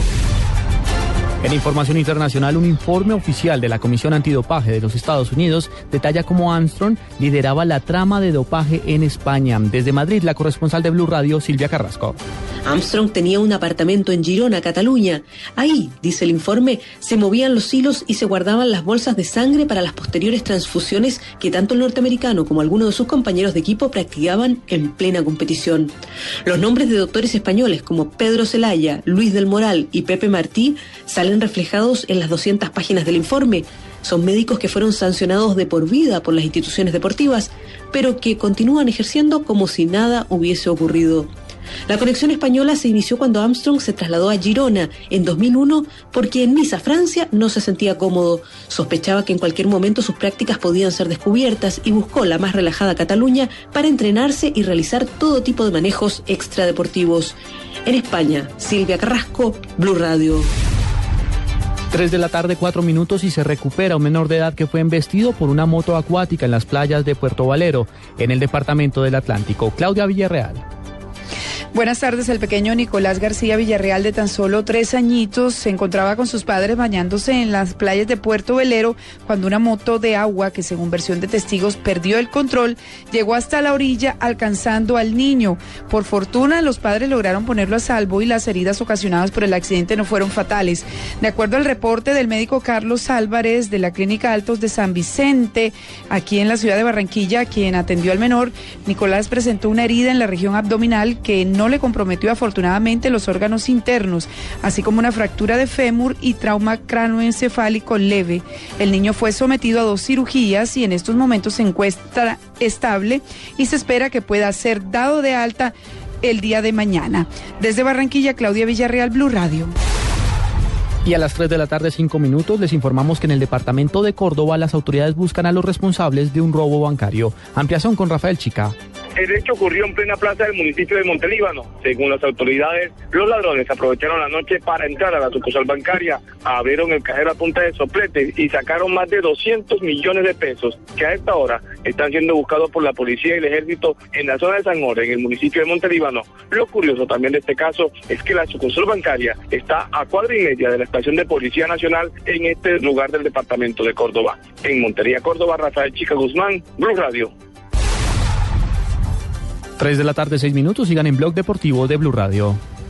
En información internacional, un informe oficial de la Comisión Antidopaje de los Estados Unidos detalla cómo Armstrong lideraba la trama de dopaje en España. Desde Madrid, la corresponsal de Blue Radio, Silvia Carrasco. Armstrong tenía un apartamento en Girona, Cataluña. Ahí, dice el informe, se movían los hilos y se guardaban las bolsas de sangre para las posteriores transfusiones que tanto el norteamericano como algunos de sus compañeros de equipo practicaban en plena competición. Los nombres de doctores españoles como Pedro Celaya, Luis del Moral y Pepe Martí salen reflejados en las 200 páginas del informe. Son médicos que fueron sancionados de por vida por las instituciones deportivas, pero que continúan ejerciendo como si nada hubiese ocurrido. La conexión española se inició cuando Armstrong se trasladó a Girona en 2001 porque en Niza, Francia, no se sentía cómodo. Sospechaba que en cualquier momento sus prácticas podían ser descubiertas y buscó la más relajada Cataluña para entrenarse y realizar todo tipo de manejos extradeportivos. En España, Silvia Carrasco, Blue Radio. 3 de la tarde, 4 minutos y se recupera un menor de edad que fue embestido por una moto acuática en las playas de Puerto Valero, en el departamento del Atlántico. Claudia Villarreal. Buenas tardes. El pequeño Nicolás García Villarreal, de tan solo tres añitos, se encontraba con sus padres bañándose en las playas de Puerto Velero cuando una moto de agua, que según versión de testigos perdió el control, llegó hasta la orilla alcanzando al niño. Por fortuna, los padres lograron ponerlo a salvo y las heridas ocasionadas por el accidente no fueron fatales. De acuerdo al reporte del médico Carlos Álvarez de la Clínica Altos de San Vicente, aquí en la ciudad de Barranquilla, quien atendió al menor, Nicolás presentó una herida en la región abdominal que no le comprometió afortunadamente los órganos internos, así como una fractura de fémur y trauma cranoencefálico leve. El niño fue sometido a dos cirugías y en estos momentos se encuentra estable y se espera que pueda ser dado de alta el día de mañana. Desde Barranquilla, Claudia Villarreal, Blue Radio. Y a las 3 de la tarde, 5 minutos, les informamos que en el departamento de Córdoba las autoridades buscan a los responsables de un robo bancario. Ampliación con Rafael Chica. El hecho ocurrió en plena plaza del municipio de Montelíbano. Según las autoridades, los ladrones aprovecharon la noche para entrar a la sucursal bancaria, abrieron el cajero a punta de sopletes y sacaron más de 200 millones de pesos que a esta hora están siendo buscados por la policía y el ejército en la zona de San Jorge, en el municipio de Montelíbano. Lo curioso también de este caso es que la sucursal bancaria está a cuadra y media de la estación de Policía Nacional en este lugar del departamento de Córdoba. En Montería, Córdoba, Rafael Chica Guzmán, Blue Radio. 3 de la tarde, 6 minutos, sigan en Blog Deportivo de Blue Radio.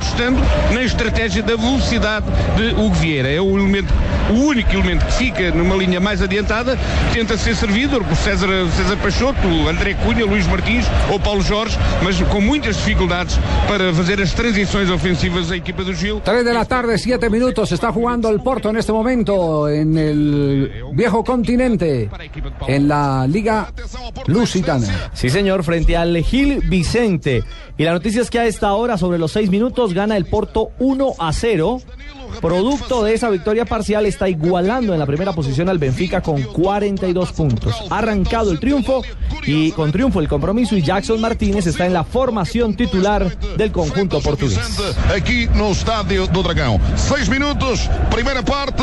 Apostando na estratégia da velocidade de Hugo Vieira. É o elemento, o único elemento que fica numa linha mais adiantada, tenta ser servido por César, César Peixoto, André Cunha, Luís Martins ou Paulo Jorge, mas com muitas dificuldades para fazer as transições ofensivas da equipa do Gil. 3 de la tarde, 7 minutos. Está jugando el Porto en este momento en el viejo continente, en la Liga Lusitana. Sí, señor, frente al Gil Vicente. Y la noticia es que a esta hora, sobre los seis minutos, gana el Porto 1 a 0. Producto de esa victoria parcial está igualando en la primera posición al Benfica con 42 puntos. Ha arrancado el triunfo y con triunfo el compromiso y Jackson Martínez está en la formación titular del conjunto portugués. Aqui no estádio do Dragão. Seis minutos, primeira parte,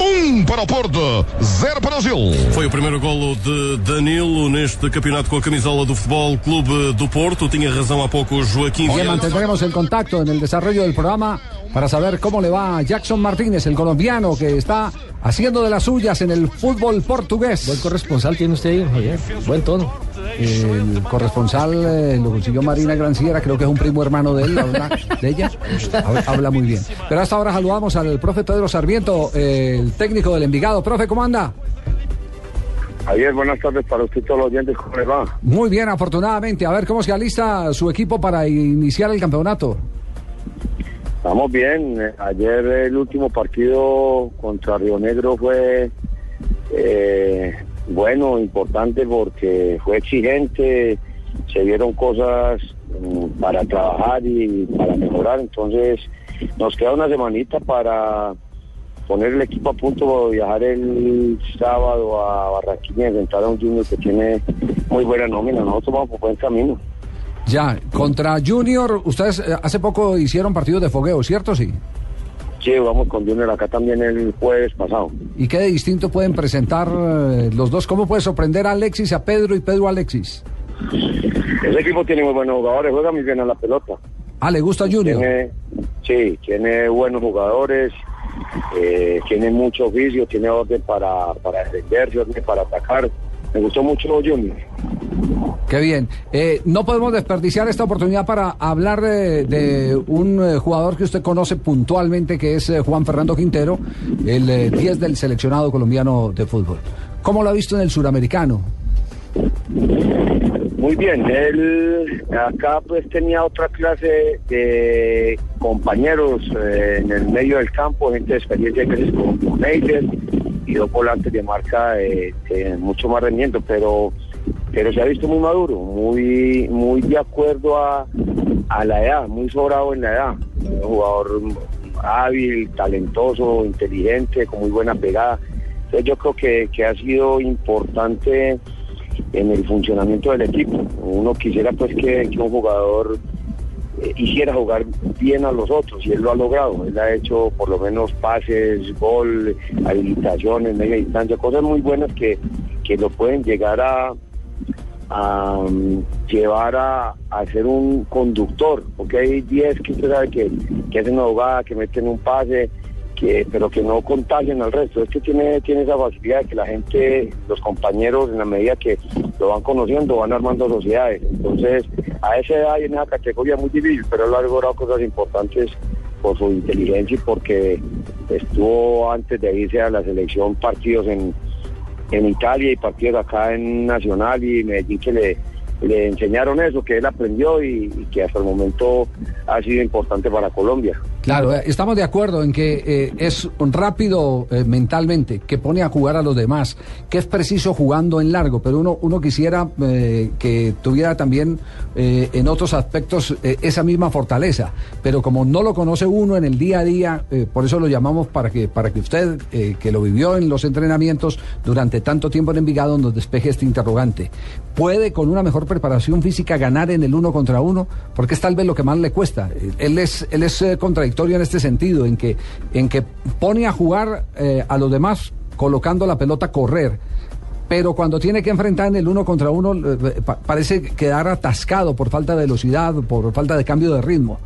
um para o Porto, zero para o Gil. Foi o primeiro golo de Danilo neste campeonato com a camisola do Futebol Clube do Porto. Tinha razão há pouco o Joaquim Bien, mantendremos el contacto en el desarrollo del programa para saber cómo le va a Jackson Martínez, el colombiano que está haciendo de las suyas en el fútbol portugués. Buen corresponsal tiene usted ahí, Javier. Buen tono. El corresponsal eh, lo consiguió Marina Granciera, creo que es un primo hermano de él, habla, de ella. Habla, habla muy bien. Pero hasta ahora saludamos al profe Pedro Sarmiento, eh, el técnico del Envigado. Profe, ¿cómo anda? Javier, buenas tardes para usted y todos los oyentes. ¿Cómo le va? Muy bien, afortunadamente. A ver cómo se alista su equipo para iniciar el campeonato. Estamos bien. Ayer el último partido contra Río Negro fue eh, bueno, importante porque fue exigente, se vieron cosas mm, para trabajar y para mejorar. Entonces nos queda una semanita para poner el equipo a punto, viajar el sábado a Barranquilla y enfrentar a un Junior que tiene muy buena nómina. Nosotros vamos por buen camino. Ya, contra Junior, ustedes eh, hace poco hicieron partidos de fogueo, ¿cierto? Sí. Sí, vamos con Junior acá también el jueves pasado. ¿Y qué de distinto pueden presentar eh, los dos? ¿Cómo puede sorprender a Alexis, a Pedro y Pedro a Alexis? Ese equipo tiene muy buenos jugadores, juega muy bien a la pelota. Ah, ¿le gusta Junior? Tiene, sí, tiene buenos jugadores, eh, tiene mucho oficio, tiene orden para, para defenderse, orden para atacar. Me gustó mucho Junior. Qué bien. Eh, no podemos desperdiciar esta oportunidad para hablar de, un eh, jugador que usted conoce puntualmente, que es eh, Juan Fernando Quintero, el 10 del seleccionado colombiano de fútbol. ¿Cómo lo ha visto en el suramericano? Muy bien, él acá pues tenía otra clase de compañeros en el medio del campo, gente de experiencia que se con ellos, 22 volantes de marca eh, eh, mucho más rendimiento, pero, pero se ha visto muy maduro, muy, muy de acuerdo a, a la edad, muy sobrado en la edad. Un jugador hábil, talentoso, inteligente, con muy buena pegada. Entonces yo creo que, que ha sido importante en el funcionamiento del equipo. Uno quisiera pues que un jugador eh, hiciera jugar bien a los otros y él lo ha logrado. Él ha hecho por lo menos pases, gol, habilitaciones, media distancia, cosas muy buenas que, que lo pueden llegar a, um, llevar a, a ser un conductor, porque hay 10 que usted sabe que, que hacen una jugada, que meten un pase, que, pero que no contagian al resto. Es que tiene, tiene esa facilidad de que la gente, los compañeros, en la medida que lo van conociendo, van armando sociedades. Entonces, a esa edad y en esa categoría muy difícil, pero él ha logrado cosas importantes por su inteligencia y porque estuvo antes de irse a la selección partidos en, en Italia y partidos acá en Nacional y Medellín que le, le enseñaron eso, que él aprendió y que hasta el momento ha sido importante para Colombia. Claro, eh, estamos de acuerdo en que eh, es rápido eh, mentalmente, que pone a jugar a los demás, que es preciso jugando en largo, pero uno, uno quisiera que tuviera también en otros aspectos esa misma fortaleza, pero como no lo conoce uno en el día a día, por eso lo llamamos para que, para que usted, que lo vivió en los entrenamientos durante tanto tiempo en Envigado, nos despeje este interrogante. ¿Puede con una mejor preparación física ganar en el uno contra uno? Porque es tal vez lo que más le cuesta. Él es, él es eh, contradictorio en este sentido, en que, en que pone a jugar eh, a los demás colocando la pelota a correr. Pero cuando tiene que enfrentar en el uno contra uno, eh, pa- parece quedar atascado por falta de velocidad, por falta de cambio de ritmo.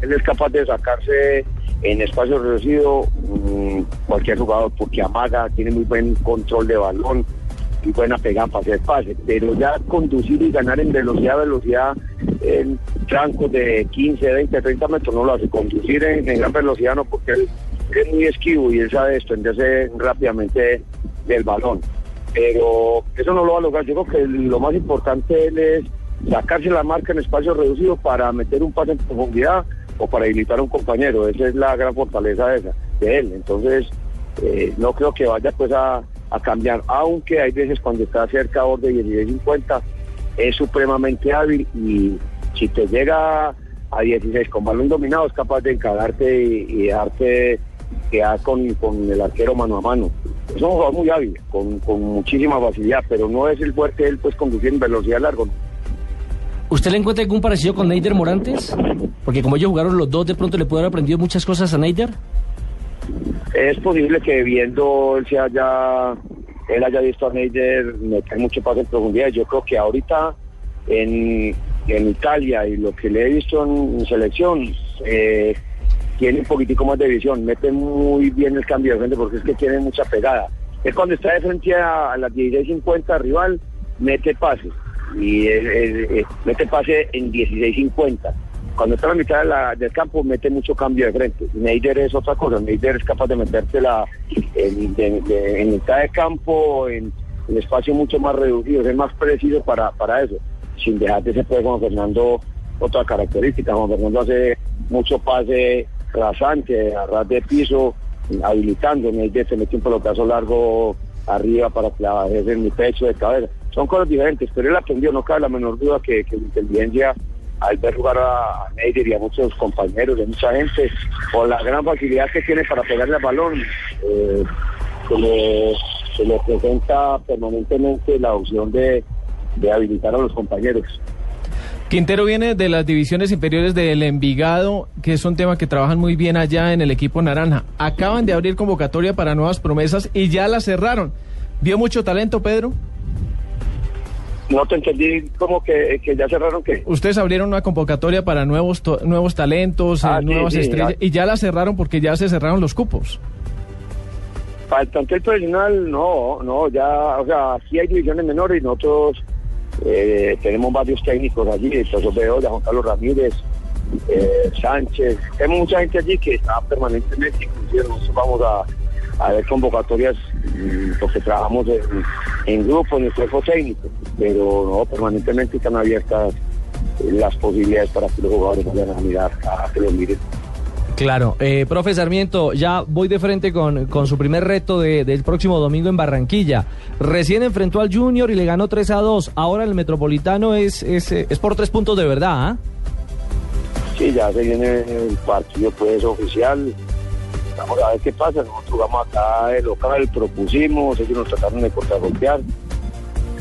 Él es capaz de sacarse en espacio reducido mm, cualquier jugador porque amaga, tiene muy buen control de balón y buena pegada para hacer pase, pero ya conducir y ganar en velocidad, velocidad en trancos de 15, 20, 30 metros no lo hace, conducir en, gran velocidad no porque él es muy esquivo y él sabe desprenderse rápidamente del balón, pero eso no lo va a lograr, yo creo que lo más importante él es sacarse la marca en espacio reducido para meter un pase en profundidad o para habilitar a un compañero. Esa es la gran fortaleza de, esa, de él. Entonces, eh, no creo que vaya pues a, a cambiar, aunque hay veces cuando está cerca borde 16-50, es supremamente hábil y si te llega a 16 con balón dominado es capaz de encararte y, y dejarte quedar con, con el arquero mano a mano. Es un jugador muy hábil, con, con muchísima facilidad, pero no es el fuerte de él pues conducir en velocidad largo. ¿Usted le encuentra algún parecido con Neider Morantes? Porque como ellos jugaron los dos, de pronto le puede haber aprendido muchas cosas a Neider. Es posible que viendo él se haya, él haya visto a Neider meter mucho pase en profundidad. Yo creo que ahorita en, en Italia y lo que le he visto en, selección, eh, tiene un poquitico más de visión, mete muy bien el cambio de frente porque es que tiene mucha pegada. Es cuando está de frente a, a las 16.50 rival, mete pase y eh, eh, mete pase en 16.50. Cuando está a la mitad de la- del campo mete mucho cambio de frente. Neider es otra cosa, Neider es capaz de metértela en, mitad de campo, en, en espacio mucho más reducido, es más preciso para, para eso, sin dejar de ser pues Juan Fernando otra característica. Juan Fernando hace mucho pase rasante, a ras de piso, habilitando, Neider se mete un pelotazo largo arriba para clavarse en mi pecho de cabeza. Son cosas diferentes, pero él aprendió, no cabe la menor duda que, que la inteligencia al ver jugar a, Neider y a muchos compañeros, de mucha gente, por la gran facilidad que tiene para pegarle al balón, eh, se, le, se le presenta permanentemente la opción de, de habilitar a los compañeros. Quintero viene de las divisiones inferiores del Envigado, que es un tema que trabajan muy bien allá en el equipo naranja. Acaban de abrir convocatoria para nuevas promesas y ya la cerraron. ¿Vio mucho talento, Pedro? No te entendí como que, que ya cerraron que... Ustedes abrieron una convocatoria para nuevos to- nuevos talentos, eh, Ah, sí, nuevas sí, estrellas, y ya la cerraron porque ya se cerraron los cupos. Para el plantel profesional, no, no, ya, o sea, sí hay divisiones menores y nosotros eh, tenemos varios técnicos allí, el profesor Bedoya, Juan Carlos Ramírez, eh, Sánchez, tenemos mucha gente allí que está permanentemente, inclusive nosotros vamos a, a ver convocatorias mm, porque trabajamos en, en grupo, en el cuerpo técnico, pero no, permanentemente están abiertas las posibilidades para que los jugadores vayan a mirar, a que los miren. Claro, eh, profe Sarmiento, ya voy de frente con, con su primer reto de- del próximo domingo en Barranquilla. Recién enfrentó al Junior y le ganó 3 a 2. Ahora el Metropolitano es, es, eh, es por tres puntos de verdad, ¿ah? Sí, ya se viene el partido pues oficial. A ver qué pasa. Nosotros jugamos acá de local, propusimos, ellos nos trataron de contragolpear.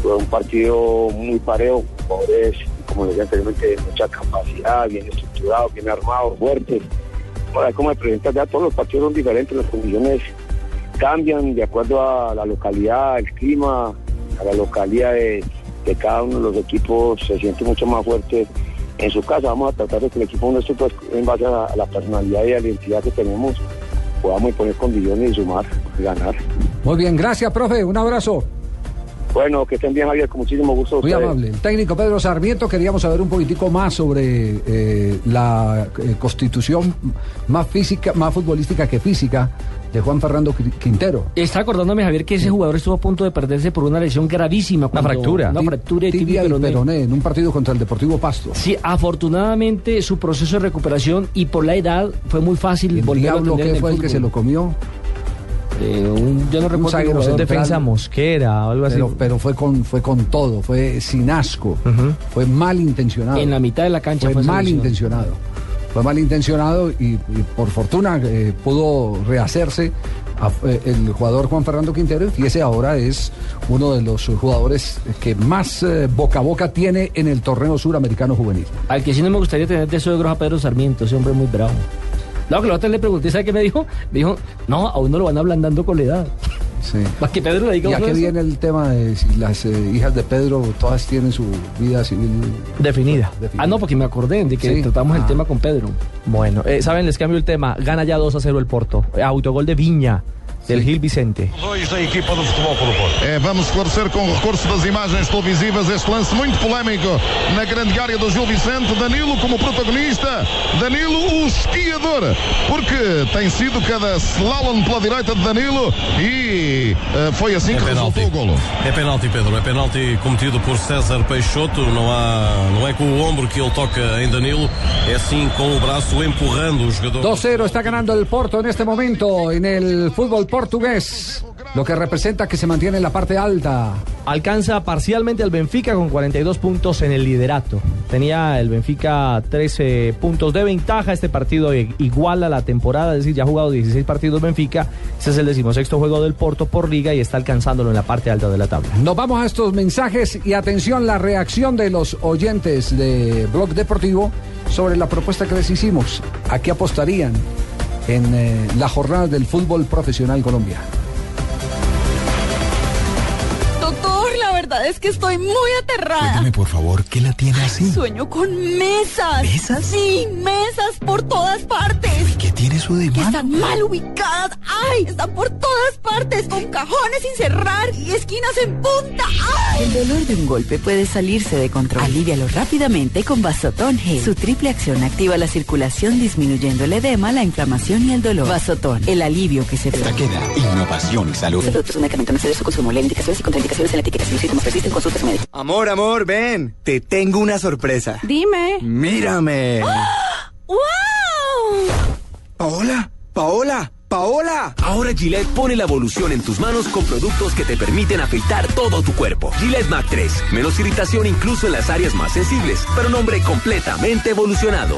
Fue un partido muy parejo, jugadores, como decía anteriormente, de mucha capacidad, bien estructurado, bien armado, fuerte. Ahora, como me presenta ya, todos los partidos son diferentes, las condiciones cambian de acuerdo a la localidad, el clima, a la localidad de, de cada uno de los equipos, se siente mucho más fuerte en su casa. Vamos a tratar de que el equipo nuestro, pues, en base a la personalidad y a la identidad que tenemos, podamos poner condiciones y sumar, ganar. Muy bien, gracias, profe. Un abrazo. Bueno, que estén bien, Javier, con muchísimo gusto. Muy ustedes. amable. El técnico Pedro Sarmiento, queríamos saber un poquitico más sobre eh, la eh, constitución más física, más futbolística que física de Juan Fernando Qui- Quintero. Está acordándome, Javier, que ese jugador estuvo a punto de perderse por una lesión gravísima. Una Ti- fractura de tibia tibia y peroné. en un partido contra el Deportivo Pasto. Sí, afortunadamente su proceso de recuperación y por la edad fue muy fácil El volver a diablo tener en que el fue el que se lo comió. Eh, un- yo no recuerdo central. defensa mosquera o algo así. Pero, pero fue con fue con todo, fue sin asco, fue mal intencionado. En la mitad de la cancha fue fue mal intencionado. Fue mal intencionado y, y por fortuna eh, pudo rehacerse eh, el jugador Juan Fernando Quintero y ese ahora es uno de los jugadores que más eh, boca a boca tiene en el torneo suramericano juvenil. Al que sí no me gustaría tener de suegro a Pedro Sarmiento, ese hombre muy bravo. No, que la otra le pregunté, ¿sabe qué me dijo? Me dijo, no, a uno lo van ablandando con la edad. Sí. Que Pedro le diga ¿Y a qué eso. viene el tema de si las eh, hijas de Pedro todas tienen su vida civil Definida. Ah, no, porque me acordé de que Sí. tratamos el Ah. tema con Pedro. Bueno, eh, saben, les cambio el tema. Gana ya 2 a 0 el Porto. Autogol de Viña, del Gil Vicente. Dois da equipa do Futebol Clube do Porto. É, vamos esclarecer com recurso das imagens televisivas este lance muito polémico na grande área do Gil Vicente. Danilo como protagonista. Danilo, o esquiador. Porque tem sido cada slalom pela direita de Danilo e eh, foi assim É que penalti. resultou o golo. É penalti, Pedro. É penalti cometido por César Peixoto. Não, há, não é com o ombro que ele toca em Danilo, é sim com o braço empurrando o jogador. 2-0 está ganando el Porto en este momento en el fútbol portugués, lo que representa que se mantiene en la parte alta. Alcanza parcialmente al Benfica con 42 puntos en el liderato. Tenía el Benfica 13 puntos de ventaja. Este partido i- iguala la temporada, es decir, ya ha jugado 16 partidos Benfica. Este es el decimosexto juego del Porto por liga y está alcanzándolo en la parte alta de la tabla. Nos vamos a estos mensajes y atención la reacción de los oyentes de Blog Deportivo sobre la propuesta que les hicimos. ¿A qué apostarían en eh, la jornada del fútbol profesional colombiano? Verdad es que estoy muy aterrada. Cuéntame, por favor, ¿qué la tiene así? Sueño con mesas. ¿Mesas? Sí, mesas por todas partes. ¿Qué tiene eso de Que malo? están mal ubicadas. ¡Ay! Están por todas partes, con cajones sin cerrar y esquinas en punta. ¡Ay! El dolor de un golpe puede salirse de control. Alivialo rápidamente con Vasotón G. Su triple acción activa la circulación disminuyendo el edema, la inflamación y el dolor. Vasotón, el alivio que se ve. queda innovación y salud. Este producto es un medicamento no se debe su consumo. Indicaciones y contraindicaciones en la etiqueta. Síntomas Amor, amor, ven. Te tengo una sorpresa. Dime. Mírame. ¡Wow! Paola, Paola, Paola. Ahora Gillette pone la evolución en tus manos con productos que te permiten afeitar todo tu cuerpo. Gillette Mac 3. Menos irritación incluso en las áreas más sensibles, pero un hombre completamente evolucionado.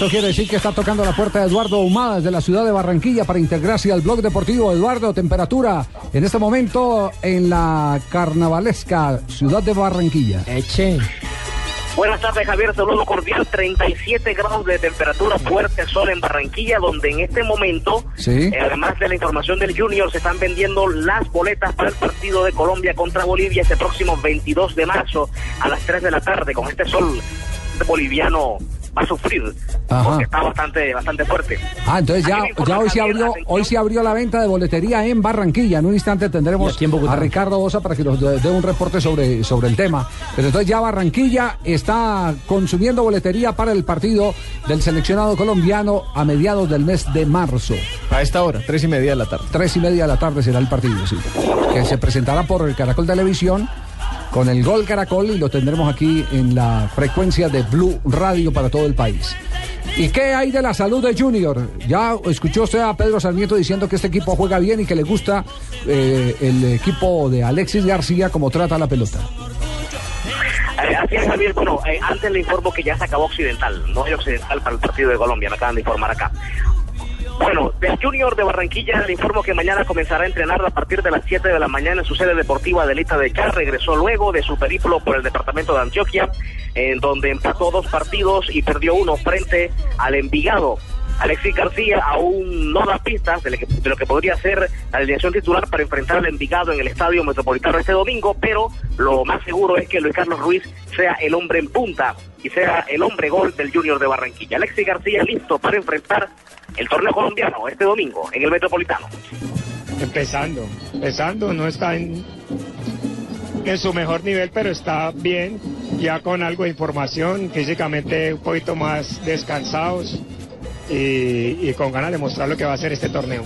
Eso quiere decir que está tocando la puerta de Eduardo Humada desde la ciudad de Barranquilla para integrarse al blog deportivo. Eduardo, temperatura en este momento en la carnavalesca ciudad de Barranquilla. Eche. Buenas tardes, Javier. Saludo cordial. 37 grados de temperatura, fuerte sol en Barranquilla, donde en este momento, Sí. eh, además de la información del Junior, se están vendiendo las boletas para el partido de Colombia contra Bolivia este próximo 22 de marzo a las 3 de la tarde. Con este sol boliviano va a sufrir, Ajá. porque está bastante, bastante fuerte. Ah, entonces ya, ya hoy se abrió, hoy se abrió la venta de boletería en Barranquilla. En un instante tendremos a Ricardo Bosa para que nos dé dé un reporte sobre, sobre el tema. Pero entonces ya Barranquilla está consumiendo boletería para el partido del seleccionado colombiano a mediados del mes de marzo. A esta hora, tres y media de la tarde. Tres y media de la tarde será el partido, sí. Que se presentará por el Caracol Televisión con el Gol Caracol y lo tendremos aquí en la frecuencia de Blue Radio para todo el país. ¿Y qué hay de la salud de Junior? Ya escuchó usted a Pedro Sarmiento diciendo que este equipo juega bien y que le gusta eh, el equipo de Alexis García como trata la pelota. Eh, así es, Javier. Bueno, eh, antes le informo que ya se acabó Occidental. No hay Occidental para el partido de Colombia, me acaban de informar acá. Bueno, del Junior de Barranquilla le informo que mañana comenzará a entrenar a partir de las 7 de la mañana en su sede deportiva de Lita de Char. Regresó luego de su periplo por el departamento de Antioquia, en donde empató dos partidos y perdió uno frente al Envigado. Alexis García aún no da pistas de lo, que, podría ser la alineación titular para enfrentar al Envigado en el Estadio Metropolitano este domingo, pero lo más seguro es que Luis Carlos Ruiz sea el hombre en punta y sea el hombre gol del Junior de Barranquilla. Alexis García listo para enfrentar el torneo colombiano este domingo en el Metropolitano. Empezando, empezando, no está en, en su mejor nivel, pero está bien, ya con algo de información, físicamente un poquito más descansados y, y con ganas de mostrar lo que va a ser este torneo.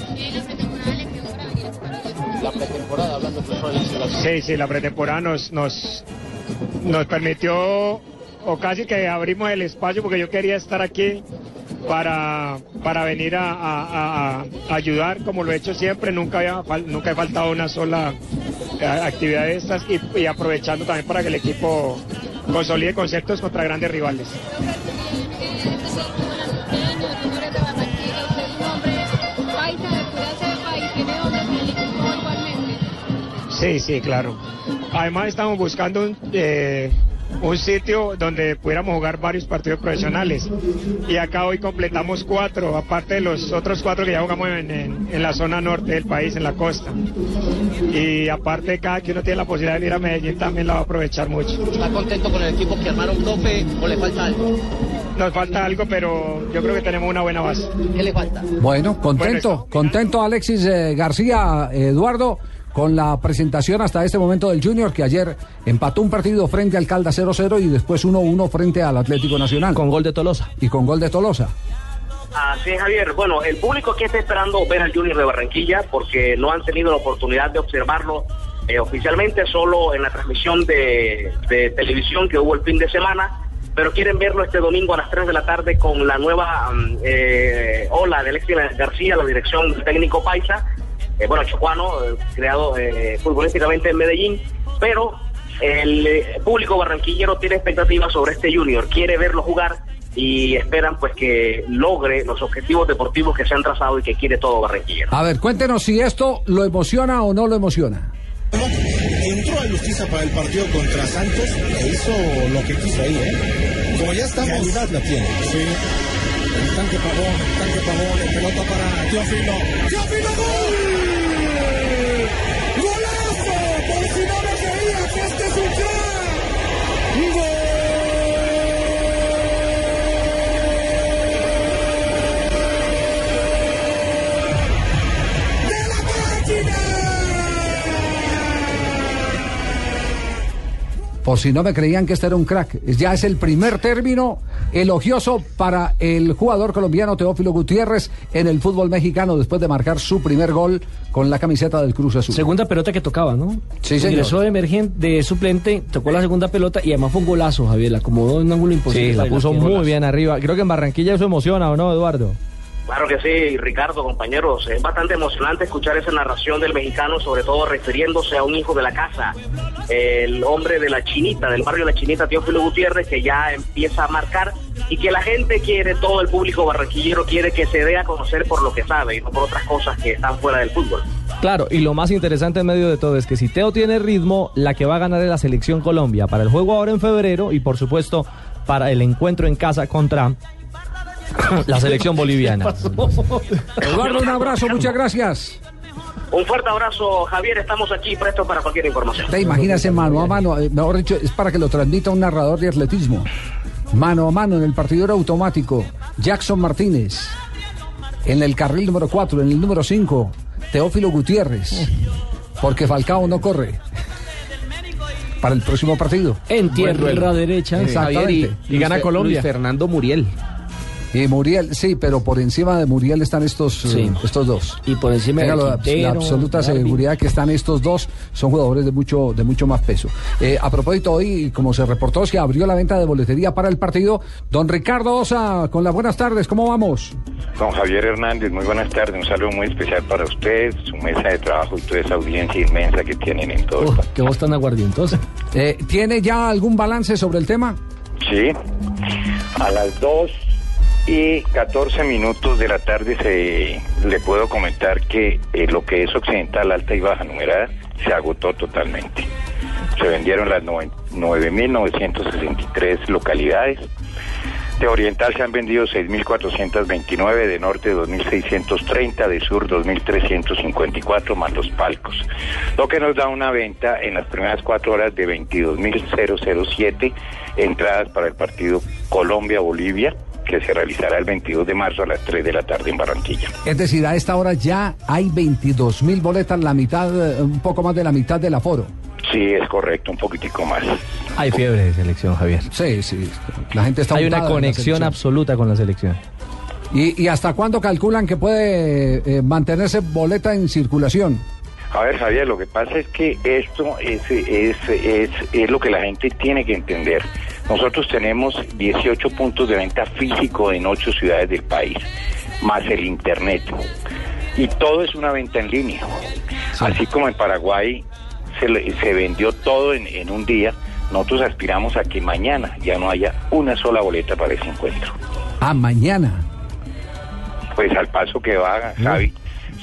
La pretemporada, hablando Sí, sí, la pretemporada nos, nos, nos permitió, o casi que abrimos el espacio porque yo quería estar aquí para, para venir a, a- a- a ayudar como lo he hecho siempre, nunca, había, nunca he faltado una sola eh, actividad de estas y, y aprovechando también para que el equipo consolide conceptos contra grandes rivales. Sí, sí, claro. Además estamos buscando un, eh, un sitio donde pudiéramos jugar varios partidos profesionales. Y acá hoy completamos cuatro, aparte de los otros cuatro que ya jugamos en, en- en la zona norte del país, en la costa. Y aparte cada que uno tiene la posibilidad de ir a Medellín también la va a aprovechar mucho. ¿Está contento con el equipo que armaron profe o le falta algo? Nos falta algo, pero yo creo que tenemos una buena base. ¿Qué le falta? Bueno, contento, contento Alexis eh, García, eh, Eduardo, con la presentación hasta este momento del Junior, que ayer empató un partido frente al Calda 0-0 y después 1-1 frente al Atlético Nacional. Con gol de Tolosa. Y con gol de Tolosa. Así es, Javier. Bueno, el público aquí está esperando ver al Junior de Barranquilla porque no han tenido la oportunidad de observarlo eh, oficialmente, solo en la transmisión de, de televisión que hubo el fin de semana, pero quieren verlo este domingo a las 3 de la tarde con la nueva mm, eh, ola de Alexis García, la dirección del técnico Paisa, eh, bueno, chocuano, eh, creado eh, futbolísticamente en Medellín, pero el eh, público barranquillero tiene expectativas sobre este Junior, quiere verlo jugar y esperan pues que logre los objetivos deportivos que se han trazado y que quiere todo Barranquilla. A ver, cuéntenos si esto lo emociona o no lo emociona. Entró a Justicia para el partido contra Santos e hizo lo que quiso ahí, ¿eh? Como ya estamos. Calidad la tiene. Sí. El tanque pavón, el tanque pavón, el pelota para Teófilo. ¡Teófilo gol! este es un crack. ¡Gol! Por si no me creían que este era un crack, ya es el primer término elogioso para el jugador colombiano Teófilo Gutiérrez en el fútbol mexicano después de marcar su primer gol con la camiseta del Cruz Azul. Segunda pelota que tocaba, ¿no? Sí, señor. Ingresó de emergente, de suplente, tocó la segunda pelota y además fue un golazo, Javier. La acomodó en un ángulo imposible. Sí, la puso muy bien arriba. Creo que en Barranquilla eso emociona, ¿o no, Eduardo? Claro que sí, Ricardo, compañeros. Es bastante emocionante escuchar esa narración del mexicano, sobre todo refiriéndose a un hijo de la casa, el hombre de la Chinita, del barrio de la Chinita, Teófilo Gutiérrez, que ya empieza a marcar y que la gente quiere, todo el público barranquillero quiere que se dé a conocer por lo que sabe y no por otras cosas que están fuera del fútbol. Claro, y lo más interesante en medio de todo es que si Teo tiene ritmo, la que va a ganar es la selección Colombia para el juego ahora en febrero y por supuesto para el encuentro en casa contra la selección boliviana. Eduardo, un abrazo, muchas gracias. Un fuerte abrazo, Javier. Estamos aquí prestos para cualquier información. Te imaginas en mano a mano, eh, mejor dicho, es para que lo transmita un narrador de atletismo. Mano a mano en el partidor automático, Jackson Martínez. En el carril número 4, en el número 5, Teófilo Gutiérrez. Porque Falcao no corre. Para el próximo partido. En tierra derecha. Exactamente. Luis Fernando Muriel. Y Muriel, sí, pero por encima de Muriel están estos, eh, estos dos. Y por encima de la, Quintero, la absoluta seguridad que están estos dos, son jugadores de mucho, de mucho más peso. Eh, a propósito, hoy, como se reportó, se abrió la venta de boletería para el partido. Don Ricardo Osa, con las buenas tardes, ¿cómo vamos? Don Javier Hernández, muy buenas tardes. Un saludo muy especial para usted, su mesa de trabajo y toda esa audiencia inmensa que tienen en todo el país. Que vos tan aguardientosa. Eh, ¿Tiene ya algún balance sobre el tema? Sí, a las 2 y 14 minutos de la tarde se le puedo comentar que eh, lo que es occidental, alta y baja numerada se agotó totalmente. Se vendieron las noven- 9.963 localidades. De oriental se han vendido 6.429, de norte 2.630, de sur 2.354 más los palcos. Lo que nos da una venta en las primeras cuatro horas de 22.007 entradas para el partido Colombia-Bolivia, que se realizará el 22 de marzo a las 3 de la tarde en Barranquilla. Es decir, a esta hora ya hay 22 mil boletas, la mitad, eh, un poco más de la mitad del aforo. Sí, es correcto, un poquitico más. Hay fiebre de selección, Javier. Sí, sí. La gente está Hay una conexión absoluta con la selección. ¿Y, y hasta cuándo calculan que puede eh, mantenerse boleta en circulación? A ver, Javier, lo que pasa es que esto es, es, es, es lo que la gente tiene que entender. Nosotros tenemos 18 puntos de venta físico en ocho ciudades del país, más el Internet. Y todo es una venta en línea. Así como en Paraguay se, se vendió todo en, en un día, nosotros aspiramos a que mañana ya no haya una sola boleta para ese encuentro. Ah, mañana. Pues al paso que va, Javi,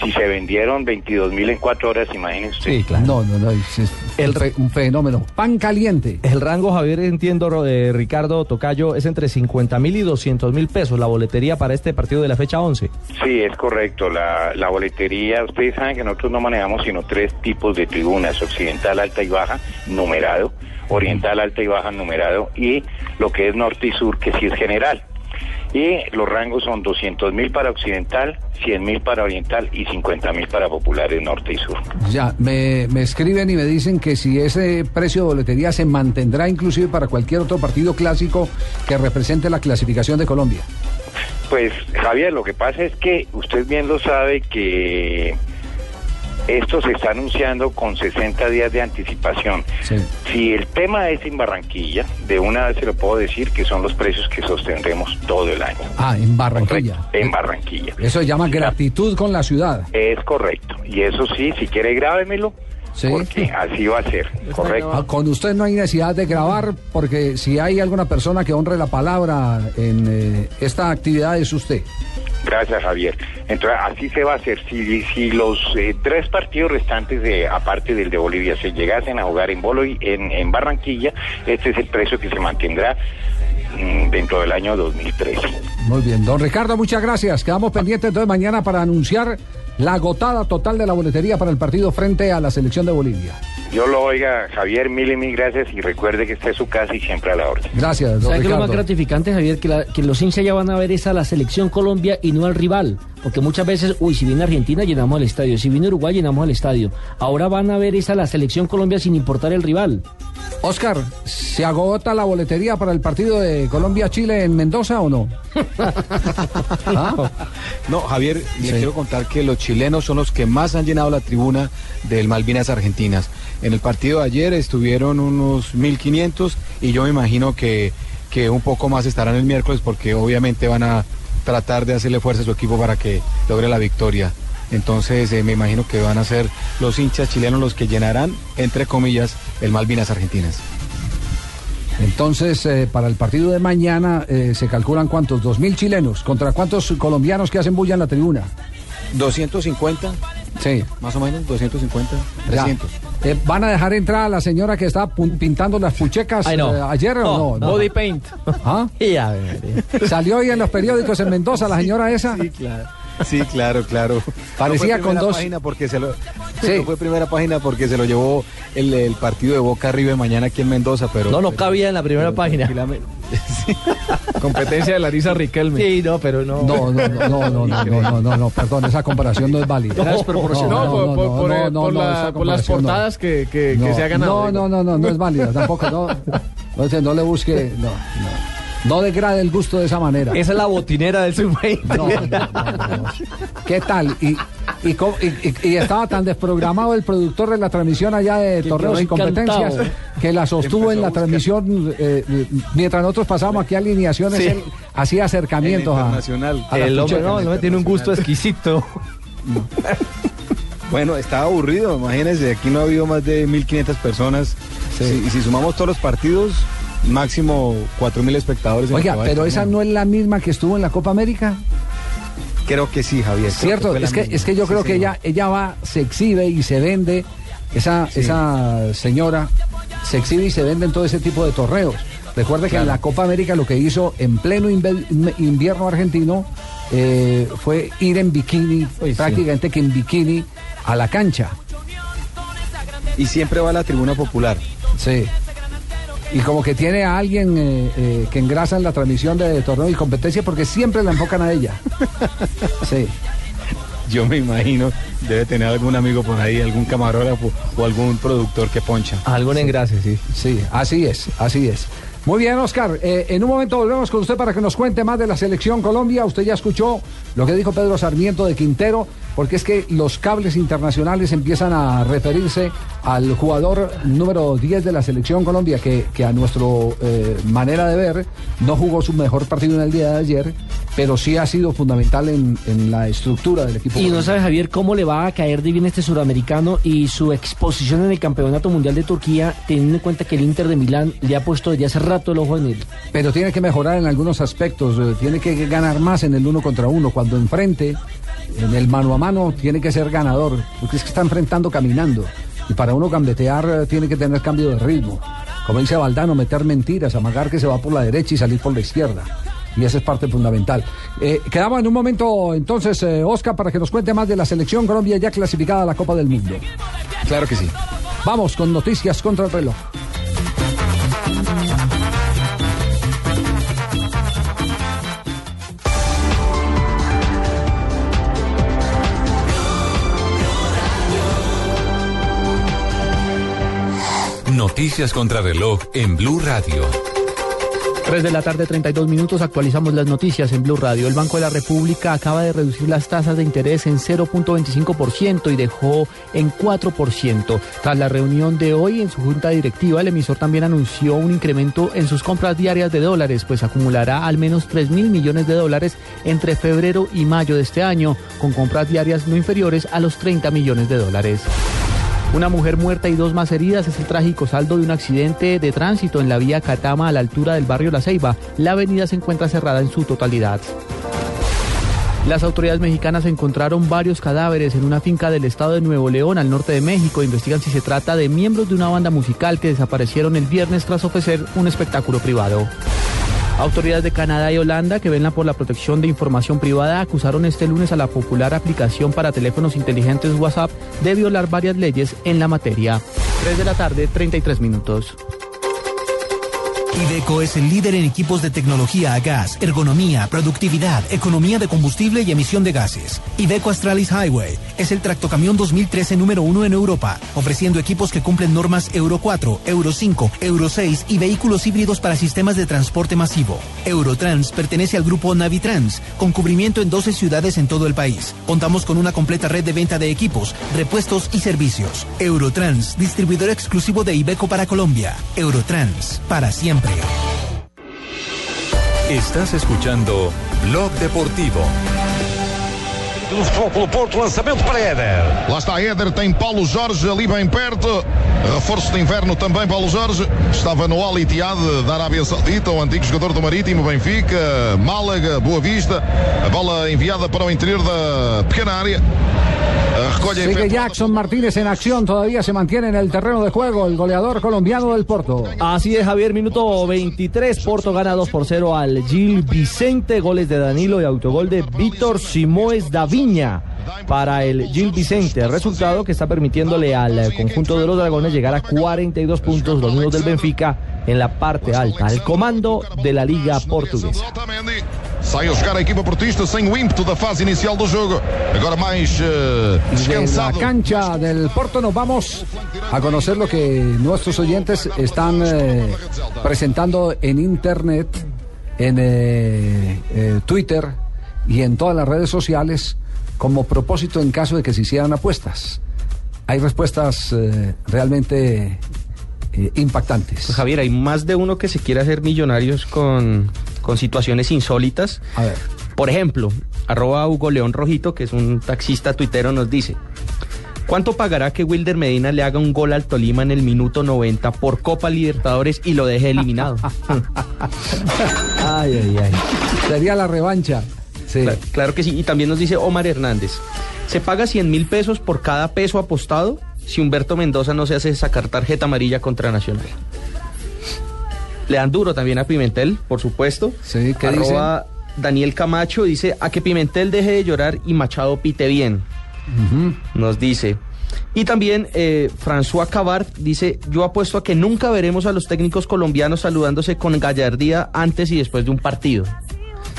si se vendieron 22 mil en cuatro horas, imagínense usted. Sí, claro. No, no, no. Es, es un, fe- un fenómeno. Pan caliente. El rango, Javier, entiendo, eh, Ricardo Tocayo, es entre 50 mil y 200 mil pesos la boletería para este partido de la fecha 11. Sí, es correcto. La, la boletería, ustedes saben que nosotros no manejamos sino tres tipos de tribunas, occidental, alta y baja, numerado, oriental, alta y baja, numerado, y lo que es norte y sur, que sí es general. Y los rangos son 200 mil para occidental, 100 mil para oriental y 50 mil para populares norte y sur. Ya, me, me escriben y me dicen que si ese precio de boletería se mantendrá inclusive para cualquier otro partido clásico que represente la clasificación de Colombia. Pues Javier, lo que pasa es que usted bien lo sabe que esto se está anunciando con 60 días de anticipación. Si el tema es en Barranquilla, de una vez se lo puedo decir que son los precios que sostendremos todo el año. Ah, en Barranquilla. En Barranquilla. Eso se llama gratitud con la ciudad. Es correcto. Y eso sí, si quiere grábemelo, Sí. porque así va a ser. Correcto. Ah, Con usted no hay necesidad de grabar porque si hay alguna persona que honre la palabra en eh, esta actividad es usted. Gracias, Javier. Entonces, así se va a hacer. Si, si los eh, tres partidos restantes, de, aparte del de Bolivia, se llegasen a jugar en, Bolo, en, en Barranquilla, este es el precio que se mantendrá mm, dentro del año 2013. Muy bien, don Ricardo, muchas gracias. Quedamos pendientes entonces mañana para anunciar la agotada total de la boletería para el partido frente a la selección de Bolivia. Yo lo oiga, Javier, mil y mil gracias y recuerde que esta es su casa y siempre a la orden. Gracias, don ¿Sabes qué es lo más gratificante, Javier? Que, la- que los hinchas ya van a ver es a la selección Colombia y no al rival. Porque muchas veces, uy, si viene Argentina llenamos el estadio, si viene Uruguay llenamos el estadio. Ahora van a ver es a la selección Colombia sin importar el rival. Oscar, ¿se agota la boletería para el partido de Colombia-Chile en Mendoza o no? ¿Ah? No, Javier, le Sí. quiero contar que los chilenos son los que más han llenado la tribuna del Malvinas Argentinas. En el partido de ayer estuvieron unos 1.500 y yo me imagino que, que un poco más estarán el miércoles porque obviamente van a tratar de hacerle fuerza a su equipo para que logre la victoria. Entonces eh, me imagino que van a ser los hinchas chilenos los que llenarán, entre comillas, el Malvinas Argentinas. Entonces, eh, para el partido de mañana eh, se calculan cuántos, dos mil chilenos, contra cuántos colombianos que hacen bulla en la tribuna. 250, sí, más o menos, 250, Ya. 300. Eh, ¿Van a dejar entrar a la señora que está pun- pintando las puchecas Ay, no. eh, ayer o no? Body paint. ¿Ah? Salió hoy en los periódicos en Mendoza la señora esa. Sí, claro. Sí, claro, claro. Parecía No fue con dos- página porque se lo Sí. no fue primera página porque se lo llevó el, el partido de Boca River mañana aquí en Mendoza, pero No, no pero- cabía en la primera página. tranquilamente. Competencia de Larisa Riquelme. Sí, no, pero no. No, no, no, no, no, no, no, no, no, no, perdón, esa comparación no es válida. No, por, por- No, no, por- no, por- no, por- no, no, por no, la- esa por las portadas que, que- que No, se ha ganado. No, no, no, no, no es válida, tampoco, no. No, se- no le busque, no, no. No degrade el gusto de esa manera. Esa es la botinera del sub-20. No, no, no, no. ¿Qué tal? Y, y, cómo- y- y- y estaba tan desprogramado el productor de la transmisión allá de quedó y competencias que la sostuvo Empezó en la transmisión eh, mientras nosotros pasábamos aquí alineaciones, Sí. él hacía acercamientos a, internacional. a las El hombre, no, tiene un gusto exquisito. Bueno, estaba aburrido, imagínense, aquí no ha habido más de 1500 personas. Si- y si sumamos todos los partidos, máximo 4000 espectadores. Oiga, pero esa no es la misma que estuvo en la Copa América. Creo que sí, Javier. Cierto, es que, misma. es que yo Sí, creo que señor. ella, ella va, se exhibe y se vende, esa, Sí. esa señora se exhibe y se vende en todo ese tipo de torneos. Recuerde que en la Copa América lo que hizo en pleno invierno argentino eh, fue ir en bikini, prácticamente que en bikini, a la cancha. Y siempre va a la tribuna popular. Sí. Y como que tiene a alguien eh, eh, que engrasa en la transmisión de torneo y competencia porque siempre la enfocan a ella. Sí. Yo me imagino, debe tener algún amigo por ahí, algún camarógrafo o algún productor que poncha. Algún engrase, sí. Sí, así es, así es. Muy bien, Oscar. eh, en un momento volvemos con usted para que nos cuente más de la selección Colombia. Usted ya escuchó lo que dijo Pedro Sarmiento de Quintero, porque es que los cables internacionales empiezan a referirse al jugador número 10 de la selección Colombia, que, que a nuestra manera de ver no jugó su mejor partido en el día de ayer, pero sí ha sido fundamental en, en la estructura del equipo. Y no sabe Javier cómo le va a caer de bien este suramericano y su exposición en el Campeonato Mundial de Turquía, teniendo en cuenta que el Inter de Milán le ha puesto desde hace rato el ojo en él. pero tiene que mejorar en algunos aspectos, eh, tiene que ganar más en el uno contra uno, cuando enfrente, en el mano a mano, tiene que ser ganador, porque es que está enfrentando caminando, y para uno gambetear eh, tiene que tener cambio de ritmo, como dice Valdano, meter mentiras, amagar que se va por la derecha y salir por la izquierda. Y esa es parte fundamental. Eh, quedamos en un momento entonces, eh, Oscar, para que nos cuente más de la selección Colombia ya clasificada a la Copa del Mundo. Claro que sí. Vamos con noticias contra el reloj. Noticias contra reloj en Blue Radio. 3 de la tarde, 32 minutos, actualizamos las noticias en Blue Radio. El Banco de la República acaba de reducir las tasas de interés en 0.25% y dejó en 4%. Tras la reunión de hoy en su junta directiva, el emisor también anunció un incremento en sus compras diarias de dólares, pues acumulará al menos 3 mil millones de dólares entre febrero y mayo de este año, con compras diarias no inferiores a los 30 millones de dólares. Una mujer muerta y dos más heridas es el trágico saldo de un accidente de tránsito en la vía Catama a la altura del barrio La Ceiba. La avenida se encuentra cerrada en su totalidad. Las autoridades mexicanas encontraron varios cadáveres en una finca del estado de Nuevo León, al norte de México. Investigan si se trata de miembros de una banda musical que desaparecieron el viernes tras ofrecer un espectáculo privado. Autoridades de Canadá y Holanda que velan por la protección de información privada acusaron este lunes a la popular aplicación para teléfonos inteligentes WhatsApp de violar varias leyes en la materia. 3 de la tarde, 33 minutos. Iveco es el líder en equipos de tecnología a gas, ergonomía, productividad, economía de combustible y emisión de gases. Iveco Astralis Highway es el tractocamión 2013 número uno en Europa, ofreciendo equipos que cumplen normas Euro 4, Euro 5, Euro 6 y vehículos híbridos para sistemas de transporte masivo. Eurotrans pertenece al grupo Navitrans, con cubrimiento en 12 ciudades en todo el país. Contamos con una completa red de venta de equipos, repuestos y servicios. Eurotrans, distribuidor exclusivo de Iveco para Colombia. Eurotrans, para siempre. Estás escuchando Blog Deportivo. do Futebol Clube Porto, lançamento para Éder. Lá está Éder, tem Paulo Jorge ali bem perto. Reforço de inverno também, Paulo Jorge. Estava no Al Ittihad da Arábia Saudita, o antigo jogador do Marítimo, Benfica, Málaga, Boa Vista. A bola enviada para o interior da pequena área. Sigue Jackson Martínez en acción, todavía se mantiene en el terreno de juego el goleador colombiano del Porto. Así es, Javier, minuto 23. Porto gana 2 por 0 al Gil Vicente. Goles de Danilo y autogol de Víctor Simoes Daviña para el Gil Vicente. Resultado que está permitiéndole al conjunto de los Dragones llegar a 42 puntos, los mismos del Benfica, en la parte alta, al comando de la Liga Portuguesa. Sai a jogar a equipa portista sem o ímpeto da fase inicial do jogo. Agora mais De la cancha del Porto nos vamos a conocer lo que nuestros oyentes están eh, presentando en internet, en eh, eh, Twitter y en todas las redes sociales como propósito en caso de que se hicieran apuestas. Hay respuestas realmente impactantes. Pues Javier, hay más de uno que se quiere hacer millonarios con, con situaciones insólitas. A ver. Por ejemplo, arroba Hugo León Rojito, que es un taxista tuitero, nos dice, ¿cuánto pagará que Wilder Medina le haga un gol al Tolima en el minuto 90 por Copa Libertadores y lo deje eliminado? ay, ay, ay. Sería la revancha. Sí. Claro, claro que sí. Y también nos dice Omar Hernández, ¿se paga 100 mil pesos por cada peso apostado si Humberto Mendoza no se hace sacar tarjeta amarilla contra Nacional? Le dan duro también a Pimentel, por supuesto. Sí, ¿qué Arroba Daniel Camacho dice, a que Pimentel deje de llorar y Machado pite bien. Nos dice. Y también eh, François Cabart dice, yo apuesto a que nunca veremos a los técnicos colombianos saludándose con gallardía antes y después de un partido.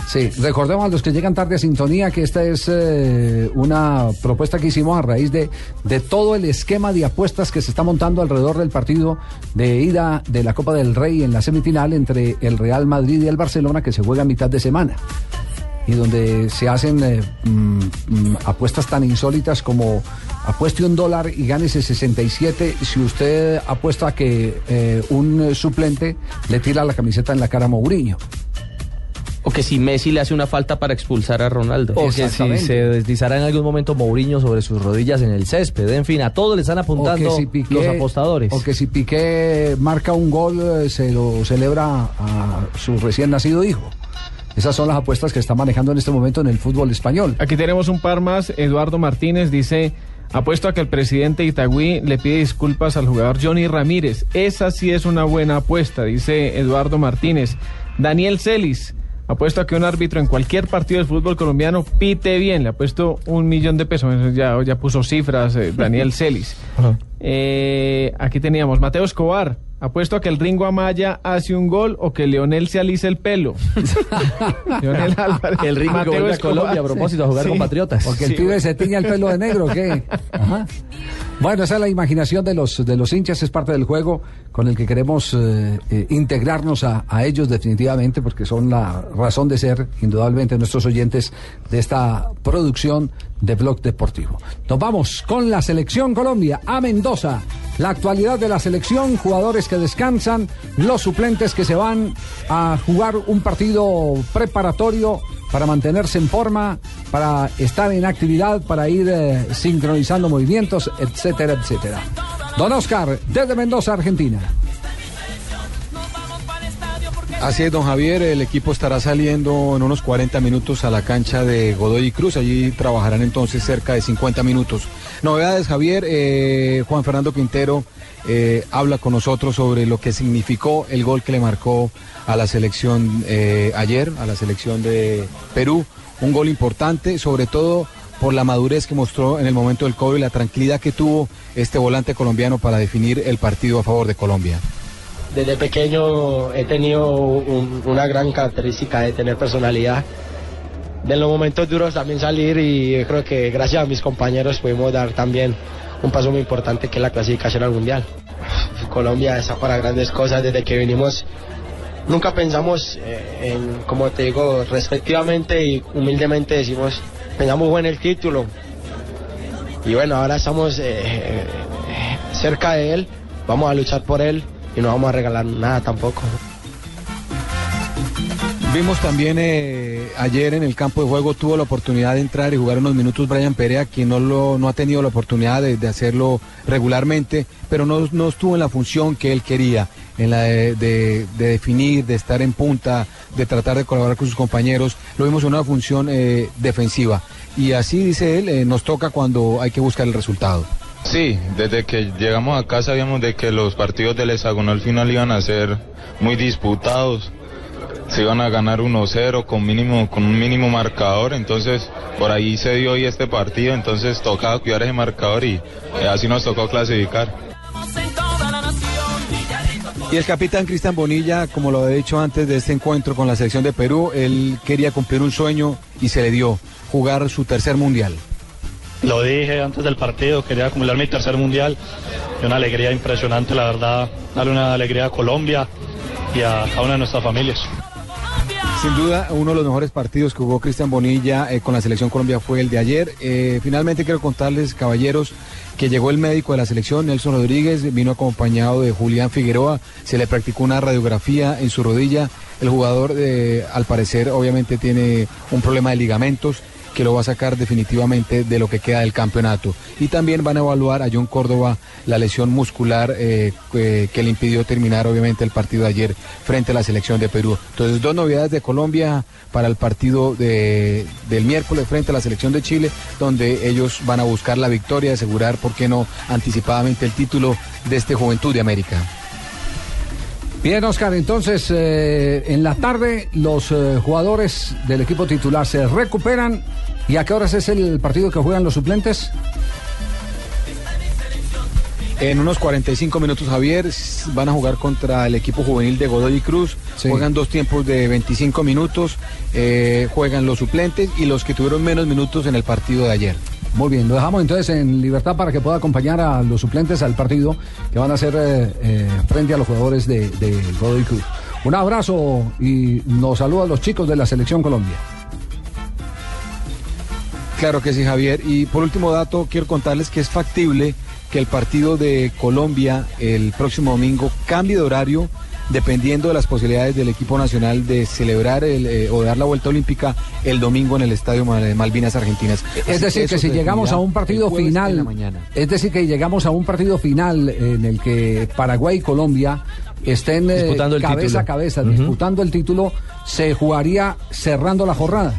Sí, recordemos a los que llegan tarde a sintonía que esta es eh, una propuesta que hicimos a raíz de, de todo el esquema de apuestas que se está montando alrededor del partido de ida de la Copa del Rey en la semifinal entre el Real Madrid y el Barcelona que se juega a mitad de semana. Y donde se hacen eh, mm, mm, apuestas tan insólitas como apueste un dólar y gánese 67 si usted apuesta que eh, un suplente le tira la camiseta en la cara a Mourinho. O que si Messi le hace una falta para expulsar a Ronaldo. O que si se deslizará en algún momento Mourinho sobre sus rodillas en el césped. En fin, a todos le están apuntando O que si Piqué- los apostadores. O que si Piqué marca un gol, eh, se lo celebra a su recién nacido hijo. Esas son las apuestas que está manejando en este momento en el fútbol español. Aquí tenemos un par más. Eduardo Martínez dice, apuesto a que el presidente Itagüí le pide disculpas al jugador Johnny Ramírez. Esa sí es una buena apuesta, dice Eduardo Martínez. Daniel Celis, apuesto a que un árbitro en cualquier partido del fútbol colombiano pite bien. Le ha puesto un millón de pesos. Eso Ya, ya puso cifras eh, Daniel Celis. Eh, aquí teníamos Mateo Escobar. Apuesto a que el Ringo Amaya hace un gol o que Leonel se alise el pelo. Leonel Álvarez. El Ringo que Mateo vuelve a Escobar. Colombia a propósito a jugar Sí. con Patriotas. Porque el Sí, pibe se tiña el pelo de negro, ¿o ¿qué? Ajá. Bueno, esa es la imaginación de los, de los hinchas, es parte del juego con el que queremos eh, eh, integrarnos a, a ellos definitivamente, porque son la razón de ser, indudablemente, nuestros oyentes de esta producción de Blog Deportivo. Nos vamos con la selección Colombia a Mendoza. La actualidad de la selección, jugadores que descansan, los suplentes que se van a jugar un partido preparatorio para mantenerse en forma, para estar en actividad, para ir eh, sincronizando movimientos, etcétera, etcétera. Don Oscar, desde Mendoza, Argentina. Así es, don Javier, el equipo estará saliendo en unos 40 minutos a la cancha de Godoy y Cruz. Allí trabajarán entonces cerca de 50 minutos. Novedades, Javier, eh, Juan Fernando Quintero eh, habla con nosotros sobre lo que significó el gol que le marcó a la selección eh, ayer, a la selección de Perú. Un gol importante, sobre todo por la madurez que mostró en el momento del cobro y la tranquilidad que tuvo este volante colombiano para definir el partido a favor de Colombia. desde pequeño he tenido un- una gran característica de tener personalidad. De los momentos duros también salir y creo que gracias a mis compañeros pudimos dar también un paso muy importante que es la clasificación al Mundial. Colombia está para grandes cosas desde que vinimos. Nunca pensamos eh, en, como te digo, respectivamente y humildemente decimos, pensamos fue en el título. Y bueno, ahora estamos eh, eh, cerca de él, vamos a luchar por él y no vamos a regalar nada tampoco. Vimos también ayer en el campo de juego tuvo la oportunidad de entrar y jugar unos minutos Brian Perea, quien no lo no ha tenido la oportunidad de, hacerlo regularmente, pero no, estuvo en la función que él quería, en la de definir, de estar en punta, de tratar de colaborar con sus compañeros. Lo vimos en una función eh, defensiva. Y así dice él, eh, nos toca cuando hay que buscar el resultado. Sí, desde que llegamos acá sabíamos de que los partidos del hexagonal final iban a ser muy disputados. Se iban a ganar 1-0 con mínimo con un mínimo marcador, entonces por ahí se dio hoy este partido, entonces tocaba cuidar ese marcador y eh, así nos tocó clasificar. Y el capitán Cristian Bonilla, como lo había dicho antes de este encuentro con la selección de Perú, él quería cumplir un sueño y se le dio jugar su tercer mundial. Lo dije antes del partido, quería acumular mi tercer mundial y una alegría impresionante, la verdad, darle una alegría a Colombia y a cada una de nuestras familias. Sin duda, uno de los mejores partidos que jugó Cristian Bonilla eh, con la selección Colombia fue el de ayer. Eh, finalmente quiero contarles, caballeros, que llegó el médico de la selección, Nelson Rodríguez, vino acompañado de Julián Figueroa, se le practicó una radiografía en su rodilla. El jugador, eh, al parecer, obviamente tiene un problema de ligamentos que lo va a sacar definitivamente de lo que queda del campeonato. Y también van a evaluar a John Córdoba la lesión muscular eh, que, que le impidió terminar obviamente el partido de ayer frente a la selección de Perú. Entonces, dos novedades de Colombia para el partido de- del miércoles frente a la selección de Chile, donde ellos van a buscar la victoria, asegurar, ¿por qué no?, anticipadamente el título de este Juventud de América. Bien, Oscar, entonces eh, en la tarde los eh, jugadores del equipo titular se recuperan. ¿Y a qué horas es el partido que juegan los suplentes? En unos 45 minutos, Javier, van a jugar contra el equipo juvenil de Godoy Cruz. Juegan dos tiempos de 25 minutos. eh, juegan los suplentes y los que tuvieron menos minutos en el partido de ayer. Muy bien, lo dejamos entonces en libertad para que pueda acompañar a los suplentes al partido que van a hacer eh, eh, frente a los jugadores de, de Godoy Cruz. Un abrazo y nos saludan los chicos de la Selección Colombia. Claro que sí, Javier. Y por último dato, quiero contarles que es factible que el partido de Colombia el próximo domingo cambie de horario dependiendo de las posibilidades del equipo nacional de celebrar el, eh, o dar la vuelta olímpica el domingo en el Estadio Mal- Malvinas Argentinas. Así Es decir, que si llegamos a un partido final, mañana. es decir, que llegamos a un partido final en el que Paraguay y Colombia estén eh, Disputando el cabeza título. a cabeza disputando el título, se jugaría cerrando la jornada.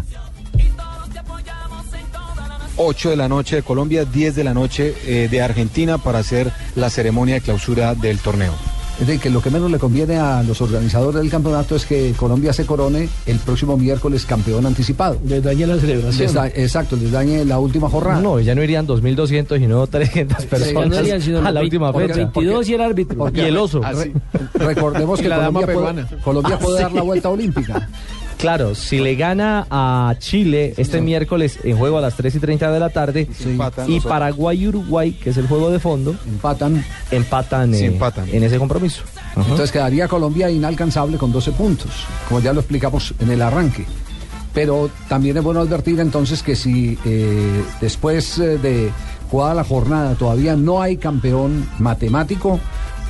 8 de la noche de Colombia, 10 de la noche eh, de Argentina para hacer la ceremonia de clausura del torneo. Es decir, que lo que menos le conviene a los organizadores del campeonato es que Colombia se corone el próximo miércoles campeón anticipado. Les dañe la celebración. Les da- exacto, les dañe la última jornada. No, ya no irían 2.200 y no 300 personas no irían, sino a los la última porque fecha. 22 y el árbitro. y el oso. Re- recordemos que la dama Colombia, puede, peruana. Colombia puede Ah, dar sí. la vuelta olímpica. Claro, si le gana a Chile este miércoles en juego a las 3 y 30 de la tarde empatan y. Paraguay y Uruguay, que es el juego de fondo, empatan, empatan, Sí, eh, empatan. en ese compromiso. Ajá. Entonces quedaría Colombia inalcanzable con 12 puntos, como ya lo explicamos en el arranque. Pero también es bueno advertir entonces que si eh, después eh, de jugada la jornada todavía no hay campeón matemático,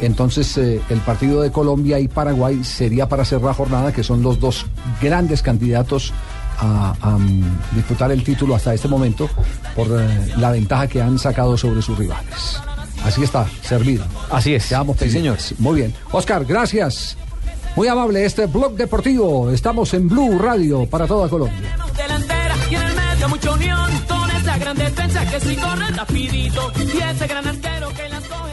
entonces eh, el partido de Colombia y Paraguay sería para cerrar la jornada, que son los dos grandes candidatos a, a, mm, disputar el título hasta este momento por eh, la ventaja que han sacado sobre sus rivales. Así está, servido. Así es. Quedamos pendientes. Muy bien. Oscar, gracias. Muy amable este blog deportivo. Estamos en Blue Radio para toda Colombia. delantera y en el medio mucha unión con esa gran defensa que sí corre rapidito y ese gran arquero que las coge.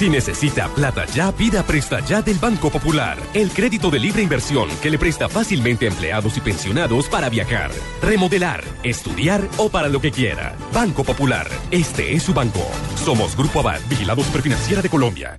Si necesita plata ya, pida Presta Ya del Banco Popular. El crédito de libre inversión que le presta fácilmente a empleados y pensionados para viajar, remodelar, estudiar o para lo que quiera. Banco Popular. Este es su banco. Somos Grupo Abad, Vigilado Superfinanciera de Colombia.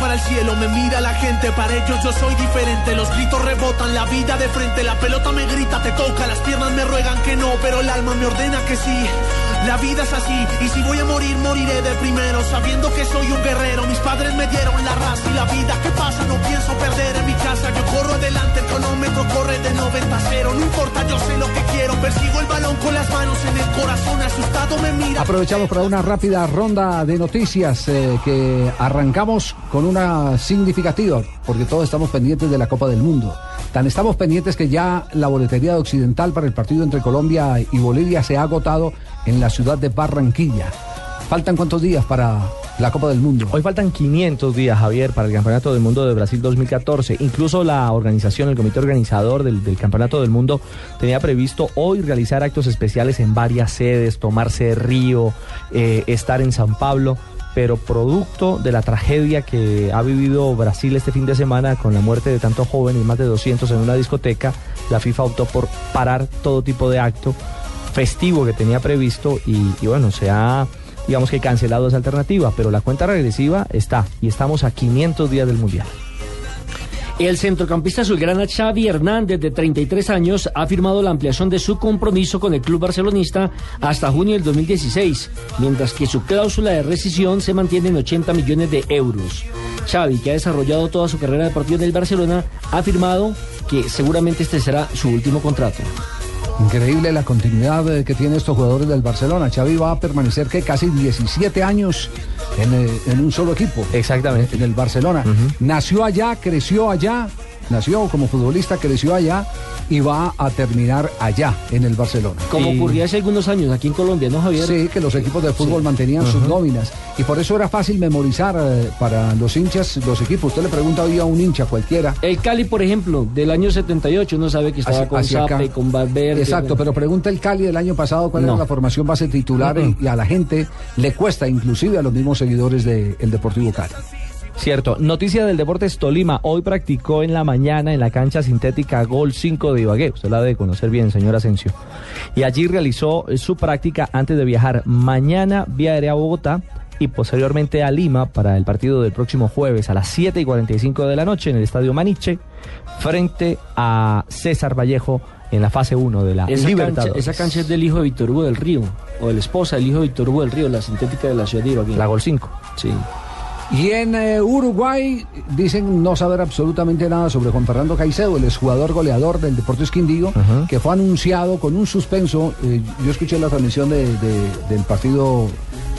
Para el cielo, me mira la gente, para ellos yo soy diferente. Los gritos rebotan, la vida de frente, la pelota me grita, te toca, las piernas me ruegan que no, pero el alma me ordena que sí. La vida es así, y si voy a morir, moriré de primero, sabiendo que soy un guerrero. Mis padres me dieron la raza y la vida que pasa, no pienso perder en mi casa. Yo corro adelante, el cronómetro corre de 90 a 0. No importa, yo sé lo que quiero, persigo el balón con las manos en el corazón, asustado me mira. Aprovechamos para una rápida ronda de noticias eh, que arrancamos con una significativa, porque todos estamos pendientes de la Copa del Mundo. Tan estamos pendientes que ya la boletería de Occidental para el partido entre Colombia y Bolivia se ha agotado en la ciudad de Barranquilla. ¿Faltan cuántos días para la Copa del Mundo? Hoy faltan 500 días, Javier, para el Campeonato del Mundo de Brasil 2014. Incluso la organización, el comité organizador del, Campeonato del Mundo tenía previsto hoy realizar actos especiales en varias sedes, tomarse río, eh, estar en San Pablo pero producto de la tragedia que ha vivido Brasil este fin de semana con la muerte de tantos jóvenes, más de 200 en una discoteca, la FIFA optó por parar todo tipo de acto festivo que tenía previsto y, bueno, se ha digamos que cancelado esa alternativa, pero la cuenta regresiva está y estamos a 500 días del Mundial. El centrocampista azulgrana Xavi Hernández, de 33 años, ha firmado la ampliación de su compromiso con el club barcelonista hasta junio del 2016, mientras que su cláusula de rescisión se mantiene en 80 millones de euros. Xavi, que ha desarrollado toda su carrera deportiva en el Barcelona, ha afirmado que seguramente este será su último contrato. Increíble la continuidad eh, que tienen estos jugadores del Barcelona. Xavi va a permanecer que casi 17 años en, eh, en un solo equipo. Exactamente. En el Barcelona. Nació allá, creció allá, nació como futbolista, creció allá y va a terminar allá, en el Barcelona. Como ocurría hace algunos años aquí en Colombia, ¿no, Javier? Sí, que los equipos de fútbol Sí. mantenían sus nóminas. Y por eso era fácil memorizar eh, para los hinchas los equipos. Usted le pregunta hoy a un hincha cualquiera. El Cali, por ejemplo, del año 78, uno sabe que estaba Hacia- con hacia acá. Zape, con Valverde. Exacto, pero pregunta el Cali del año pasado cuál No. era la formación base titular y a la gente le cuesta, inclusive a los mismos seguidores del Deportivo Cali. Cierto. Noticia del Deportes Tolima. Hoy practicó en la mañana en la cancha sintética Gol 5 de Ibagué. Usted la debe conocer bien, señor Asensio. Y allí realizó eh, su práctica antes de viajar mañana vía aérea a Bogotá y posteriormente a Lima para el partido del próximo jueves a las 7 y 45 de la noche en el Estadio Maniche frente a César Vallejo en la fase 1 de la Esa cancha, Libertadores. esa cancha es del hijo de Víctor Hugo del Río, o de la esposa del hijo de Víctor Hugo del Río, la sintética de la ciudad de Ibagué. La Gol 5. Sí. Y en eh, Uruguay dicen no saber absolutamente nada sobre Juan Fernando Caicedo, el exjugador goleador del Deportes Quindío, que fue anunciado con un suspenso. eh, yo escuché la transmisión de- de- del partido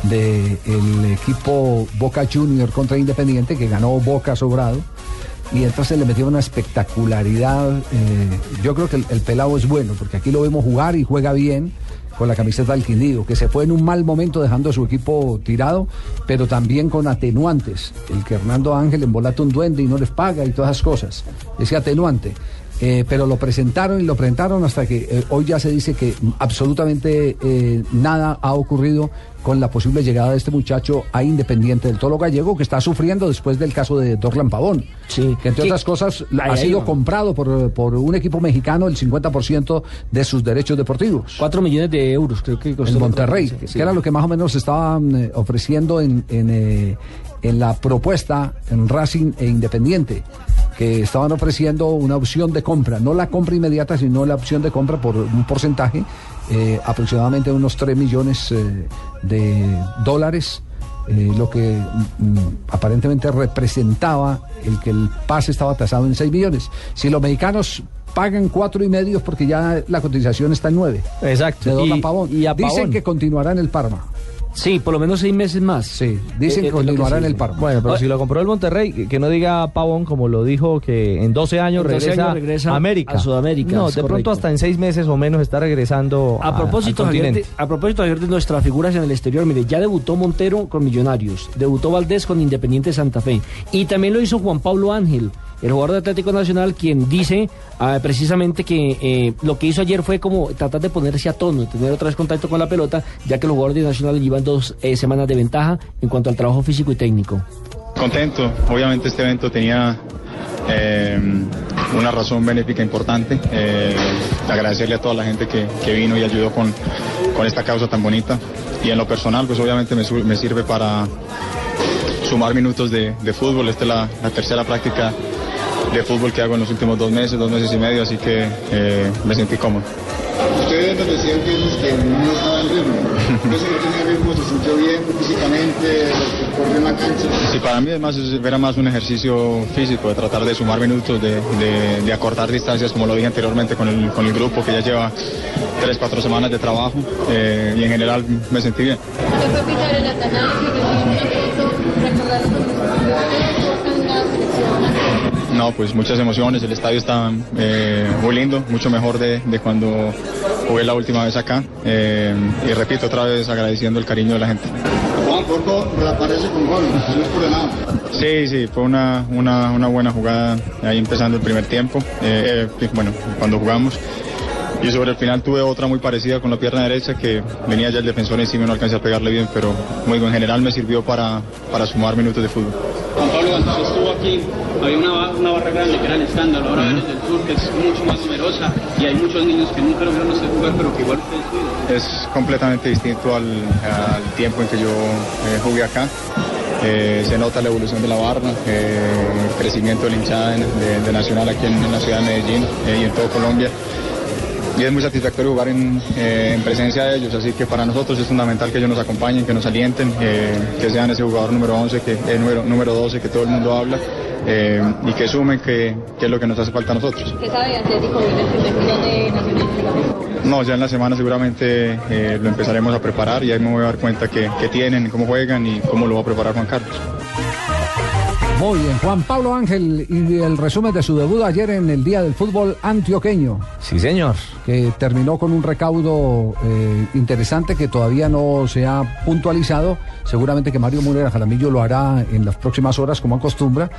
del equipo Boca Junior contra Independiente, que ganó Boca sobrado. Y entonces le metió una espectacularidad. eh, yo creo que el, el pelado es bueno, porque aquí lo vemos jugar y juega bien con la camiseta del Quindío, que se fue en un mal momento dejando a su equipo tirado, pero también con atenuantes. El que Hernando Ángel embolata un duende y no les paga y todas esas cosas. Ese atenuante. Eh, pero lo presentaron y lo presentaron hasta que eh, hoy ya se dice que absolutamente eh, nada ha ocurrido con la posible llegada de este muchacho a Independiente del Tolo Gallego, que está sufriendo después del caso de Dorlan Pavón. Que entre Sí. otras cosas Ahí, ha sido comprado por, por un equipo mexicano el 50% de sus derechos deportivos. 4 millones de euros, creo que costó En Monterrey, sí. que era lo que más o menos estaban eh, ofreciendo en, en, eh, en la propuesta en Racing e Independiente, que estaban ofreciendo una opción de compra, no la compra inmediata, sino la opción de compra por un porcentaje, eh, aproximadamente unos 3 millones eh, de dólares. eh, lo que mm, aparentemente representaba el que el pase estaba tasado en 6 millones. Si los mexicanos pagan cuatro y medio porque ya la cotización está en nueve. Exacto. De Y- y a Dicen que continuará en el Parma. Sí, por lo menos seis meses más. Sí, dicen que continuará en el Parma. Bueno, pero Ah. si lo compró el Monterrey, que- no diga Pavón como lo dijo que en 12 años, En 12 regresa, años regresa a América. a Sudamérica, No, de pronto hasta en seis meses o menos está regresando A propósito, al continente. de, a propósito, Javier, de nuestras figuras en el exterior, mire, ya debutó Montero con Millonarios, debutó Valdés con Independiente Santa Fe y también lo hizo Juan Pablo Ángel, el jugador de Atlético Nacional, quien dice ah, precisamente que eh, lo que hizo ayer fue como tratar de ponerse a tono, tener otra vez contacto con la pelota, ya que los jugadores de Nacional llevan dos eh, semanas de ventaja en cuanto al trabajo físico y técnico. Contento, obviamente este evento tenía eh, una razón benéfica importante. Eh, agradecerle a toda la gente que, que vino y ayudó con, con esta causa tan bonita. Y en lo personal, pues obviamente me, me sirve para sumar minutos de, de fútbol. Esta es la, la tercera práctica de fútbol que hago en los últimos dos meses, dos meses y medio, así que eh, me sentí cómodo. Ustedes nos decían que, que no estaba en ritmo. Entonces no tenía ritmo, se sintió bien físicamente, corrió en la cancha. Sí, para mí es más, era más un ejercicio físico, de tratar de sumar minutos, de, de- de acortar distancias, como lo dije anteriormente con el, con el grupo que ya lleva tres, cuatro semanas de trabajo eh, y en general me sentí bien. No, pues muchas emociones, el estadio está eh, muy lindo, mucho mejor de, de cuando jugué la última vez acá eh, y repito otra vez agradeciendo el cariño de la gente. Juan Porco reaparece con gol, no es. Sí, sí, fue una, una, una buena jugada ahí empezando el primer tiempo, eh, bueno, cuando jugamos. Y sobre el final tuve otra muy parecida con la pierna derecha que venía ya el defensor encima y no alcancé a pegarle bien, pero muy en general me sirvió para, para sumar minutos de fútbol. Aquí, había una, una barra grande que era el escándalo. Ahora eres del sur, que es mucho más numerosa, y hay muchos niños que nunca lo vieron usted jugar, pero que igual ustedes. Es completamente distinto al, al tiempo en que yo eh, jugué acá. Eh, se nota la evolución de la barra, eh, el crecimiento de la hinchada de, de- de Nacional aquí en, en la ciudad de Medellín y en todo Colombia. Y es muy satisfactorio jugar en, eh, en presencia de ellos, así que para nosotros es fundamental que ellos nos acompañen, que nos alienten, eh, que sean ese jugador número 11, que, eh, número, número 12 que todo el mundo habla eh, y que sumen que, que es lo que nos hace falta a nosotros. ¿Qué sabe de Atlético el primer de Nacional? No, ya en la semana seguramente eh, lo empezaremos a preparar y ahí me voy a dar cuenta que, que tienen, cómo juegan y cómo lo va a preparar Juan Carlos. Muy bien, Juan Pablo Ángel y el resumen de su debut ayer en el Día del Fútbol Antioqueño. Sí, señor. Que terminó con un recaudo eh, interesante que todavía no se ha puntualizado. Seguramente que Mario Murera Jaramillo lo hará en las próximas horas, como acostumbra,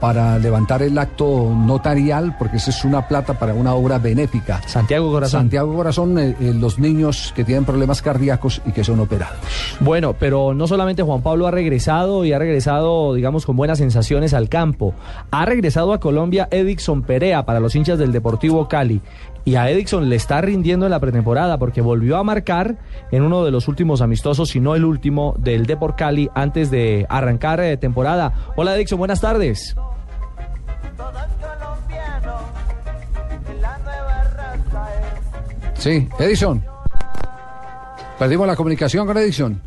para levantar el acto notarial, porque esa es una plata para una obra benéfica. Santiago Corazón. Santiago Corazón, eh, eh, los niños que tienen problemas cardíacos y que son operados. Bueno, pero no solamente Juan Pablo ha regresado y ha regresado, digamos, con buenas sensaciones al campo. Ha regresado a Colombia Edixon Perea para los hinchas del Deportivo Cali. Y a Edixon le está rindiendo en la pretemporada porque volvió a marcar en uno de los últimos amistosos, si no el último, del Deport Cali antes de arrancar eh, temporada. Hola Edixon, buenas tardes. Sí, Edison. Perdimos la comunicación con Edison.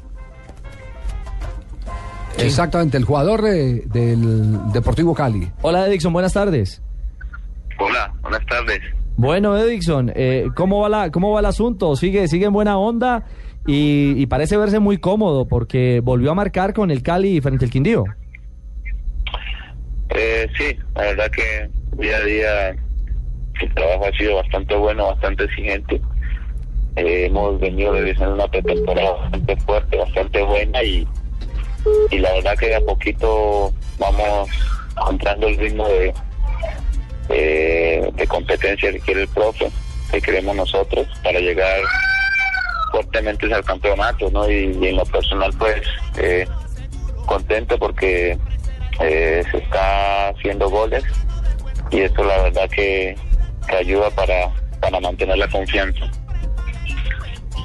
Exactamente, el jugador de- del Deportivo Cali. Hola Edixon, buenas tardes. Hola, buenas tardes. Bueno, Edixon, eh, ¿cómo, va la, ¿cómo va el asunto? ¿Sigue, sigue en buena onda? Y, y parece verse muy cómodo porque volvió a marcar con el Cali frente al Quindío. Eh, sí, la verdad que día a día el trabajo ha sido bastante bueno, bastante exigente. Eh, hemos venido realizando una pretemporada bastante fuerte, bastante buena y, y la verdad que de a poquito vamos encontrando el ritmo de, de, de competencia que quiere el profe, que queremos nosotros para llegar fuertemente al campeonato, ¿no? Y, y en lo personal, pues, eh, contento porque eh, se está haciendo goles y esto la verdad que, que ayuda para, para mantener la confianza.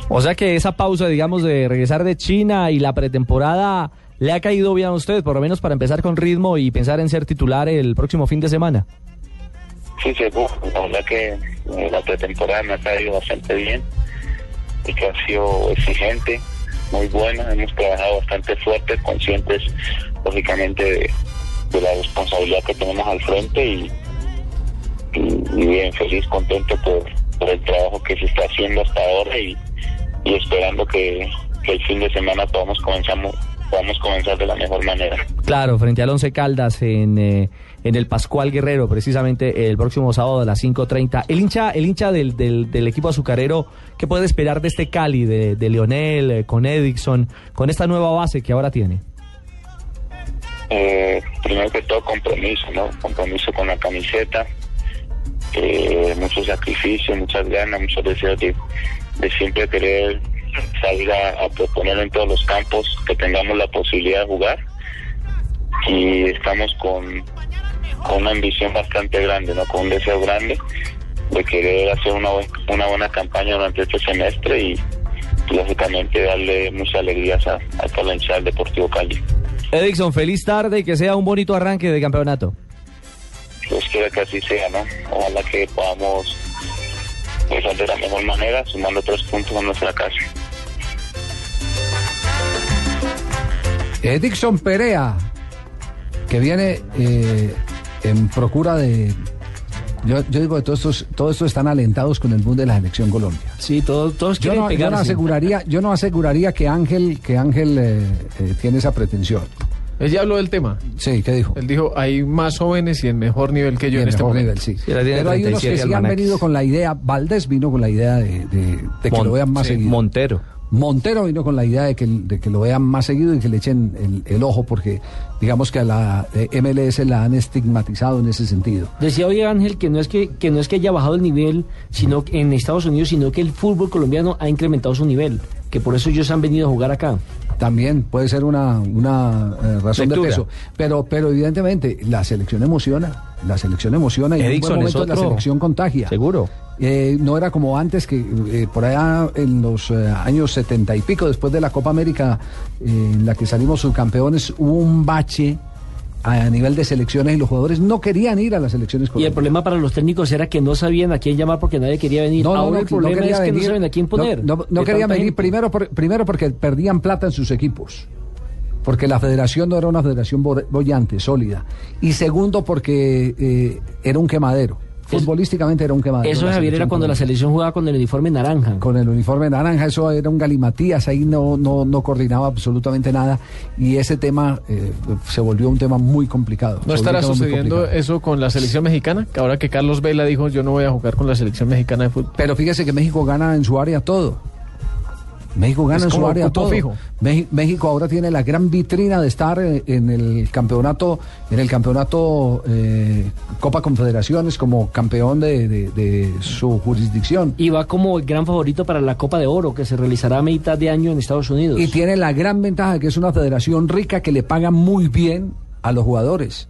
O sea que esa pausa, digamos, de regresar de China y la pretemporada le ha caído bien a usted, por lo menos para empezar con ritmo y pensar en ser titular el próximo fin de semana. Sí, uf, la verdad que eh, la pretemporada me ha caído bastante bien y que ha sido exigente, muy buena, hemos trabajado bastante fuerte, conscientes lógicamente de, la responsabilidad que tenemos al frente y bien, feliz, contento por, el trabajo que se está haciendo hasta ahora y, esperando que, que el fin de semana podamos comenzamos, podamos comenzar de la mejor manera. Claro, frente al Once Caldas en, eh, en el Pascual Guerrero, precisamente el próximo sábado a las 5.30. El hincha, el hincha del, del, del equipo azucarero, ¿qué puede esperar de este Cali, de, de Leonel, eh, con Edison, con esta nueva base que ahora tiene? Eh, primero que todo compromiso, ¿no? Compromiso con la camiseta, eh, mucho sacrificio, muchas ganas, muchos deseos de, de siempre querer salir a, proponer en todos los campos que tengamos la posibilidad de jugar y estamos con, con una ambición bastante grande, ¿no? Con un deseo grande de querer hacer una, buen- una buena campaña durante este semestre y, lógicamente darle muchas alegrías a, a toda la Deportivo Cali. Edison, feliz tarde y que sea un bonito arranque de campeonato. Dios quiera que así sea, ¿no? Ojalá que podamos empezar de la mejor manera, sumando tres puntos a nuestra casa. Eh, Dixon Perea, que viene eh, en procura de... Yo, yo digo que todos estos, todos estos están alentados con el boom de la selección Colombia. Sí, todos, todos Yo quieren no, yo no aseguraría, yo no aseguraría que Ángel, que Ángel eh, eh, tiene esa pretensión. Él ya habló del tema. Sí, ¿qué dijo? Él dijo, hay más jóvenes y en mejor nivel que yo Y en en este mejor momento. nivel, sí. Pero hay unos que sí han venido con la idea, Valdés vino con la idea de, de- de que Mon- lo vean más sí, seguido. Montero. Montero vino con la idea de que, que lo vean más seguido y que le echen el, el ojo porque digamos que a la eh, MLS la han estigmatizado en ese sentido. Decía hoy Ángel que no es que, que no es que haya bajado el nivel sino que en Estados Unidos, sino que el fútbol colombiano ha incrementado su nivel, que por eso ellos han venido a jugar acá. También puede ser una, una eh, razón Lectura. de peso. Pero, pero evidentemente la selección emociona. La selección emociona y en un buen momento la selección contagia. Seguro. Eh, no era como antes que eh, por allá en los eh, años setenta y pico, después de la Copa América en la que salimos subcampeones, hubo un bache a nivel de selecciones y los jugadores no querían ir a las selecciones Y el problema para los técnicos era que no sabían a quién llamar porque nadie quería venir. No, no, Ahora no, el problema es que no saben a quién poner. No, no- no De quería tanta venir gente. primero, por- primero porque perdían plata en sus equipos. Porque la federación no era una federación bo- bollante, sólida. Y segundo, porque eh, era un quemadero. Futbolísticamente era un quemadero. Eso, Javier, era cuando la selección jugaba con el uniforme naranja. Con el uniforme naranja, eso era un galimatías, ahí no, no, no coordinaba absolutamente nada. Y ese tema eh, se volvió un tema muy complicado. ¿No estará sucediendo eso con la selección mexicana? Que ahora que Carlos Vela dijo, yo no voy a jugar con la selección mexicana de fútbol. Pero fíjese que México gana en su área todo. México gana en su área todo. fijo. México ahora tiene la gran vitrina de estar eh, en el campeonato, en el campeonato eh, Copa Confederaciones como campeón de, de- de su jurisdicción. Y va como el gran favorito para la Copa de Oro que se realizará a mitad de año en Estados Unidos. Y tiene la gran ventaja de que es una federación rica que le paga muy bien a los jugadores.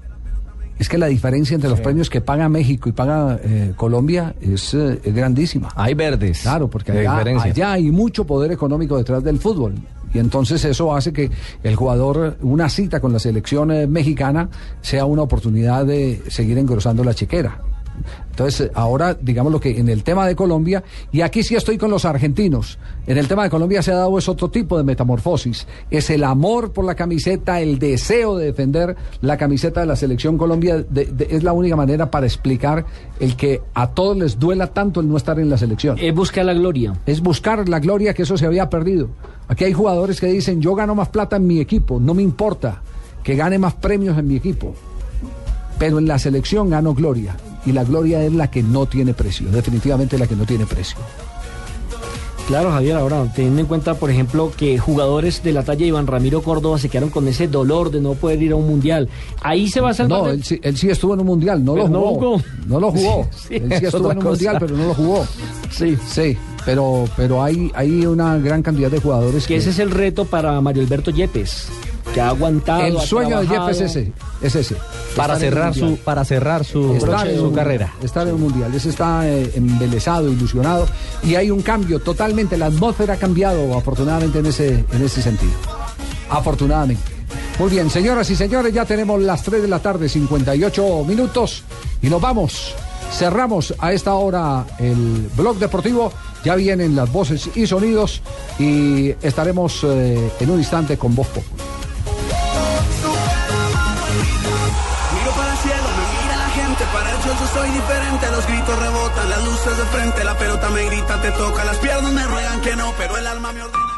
Es que la diferencia entre los premios que paga México y paga eh, Colombia es, eh, es grandísima. Hay verdes. Claro, porque allá, allá hay mucho poder económico detrás del fútbol. Y entonces eso hace que el jugador, una cita con la selección eh, mexicana, sea una oportunidad de seguir engrosando la chequera. Entonces, eh, ahora, digamos lo que en el tema de Colombia, y aquí sí estoy con los argentinos, en el tema de Colombia se ha dado es otro tipo de metamorfosis. Es el amor por la camiseta, el deseo de defender la camiseta de la selección Colombia, de- de- es la única manera para explicar el que a todos les duela tanto el no estar en la selección. Es buscar la gloria. Es buscar la gloria que eso se había perdido. Aquí hay jugadores que dicen, yo gano más plata en mi equipo, no me importa que gane más premios en mi equipo, pero en la selección gano gloria. Y la gloria es la que no tiene precio, definitivamente la que no tiene precio. Claro, Javier, ahora teniendo en cuenta, por ejemplo, que jugadores de la talla de Iván Ramiro Córdoba se quedaron con ese dolor de no poder ir a un mundial. Ahí se va a salvar. No, él sí, él sí estuvo en un mundial, no Pero lo jugó. No lo jugó. Sí, él sí es estuvo en un cosa. mundial, pero no lo jugó. Sí. Sí, pero, pero hay, hay una gran cantidad de jugadores Que ese es el reto para Mario Alberto Yepes, que ha aguantado. El sueño de Jeff es ese. Es ese. Para cerrar su, para cerrar su, Estar en su un- carrera. Estar en un mundial. Ese está eh, embelesado, ilusionado. Y hay un cambio totalmente. La atmósfera ha cambiado, afortunadamente, en ese, en ese sentido. Afortunadamente. Muy bien, señoras y señores, ya tenemos las 3 de la tarde, 58 minutos. Y nos vamos. Cerramos a esta hora el blog deportivo. Ya vienen las voces y sonidos. Y estaremos eh, en un instante con Voz Populi. Soy diferente, los gritos rebotan, las luces de frente, la pelota me grita, te toca, las piernas me ruegan que no, pero el alma me ordena.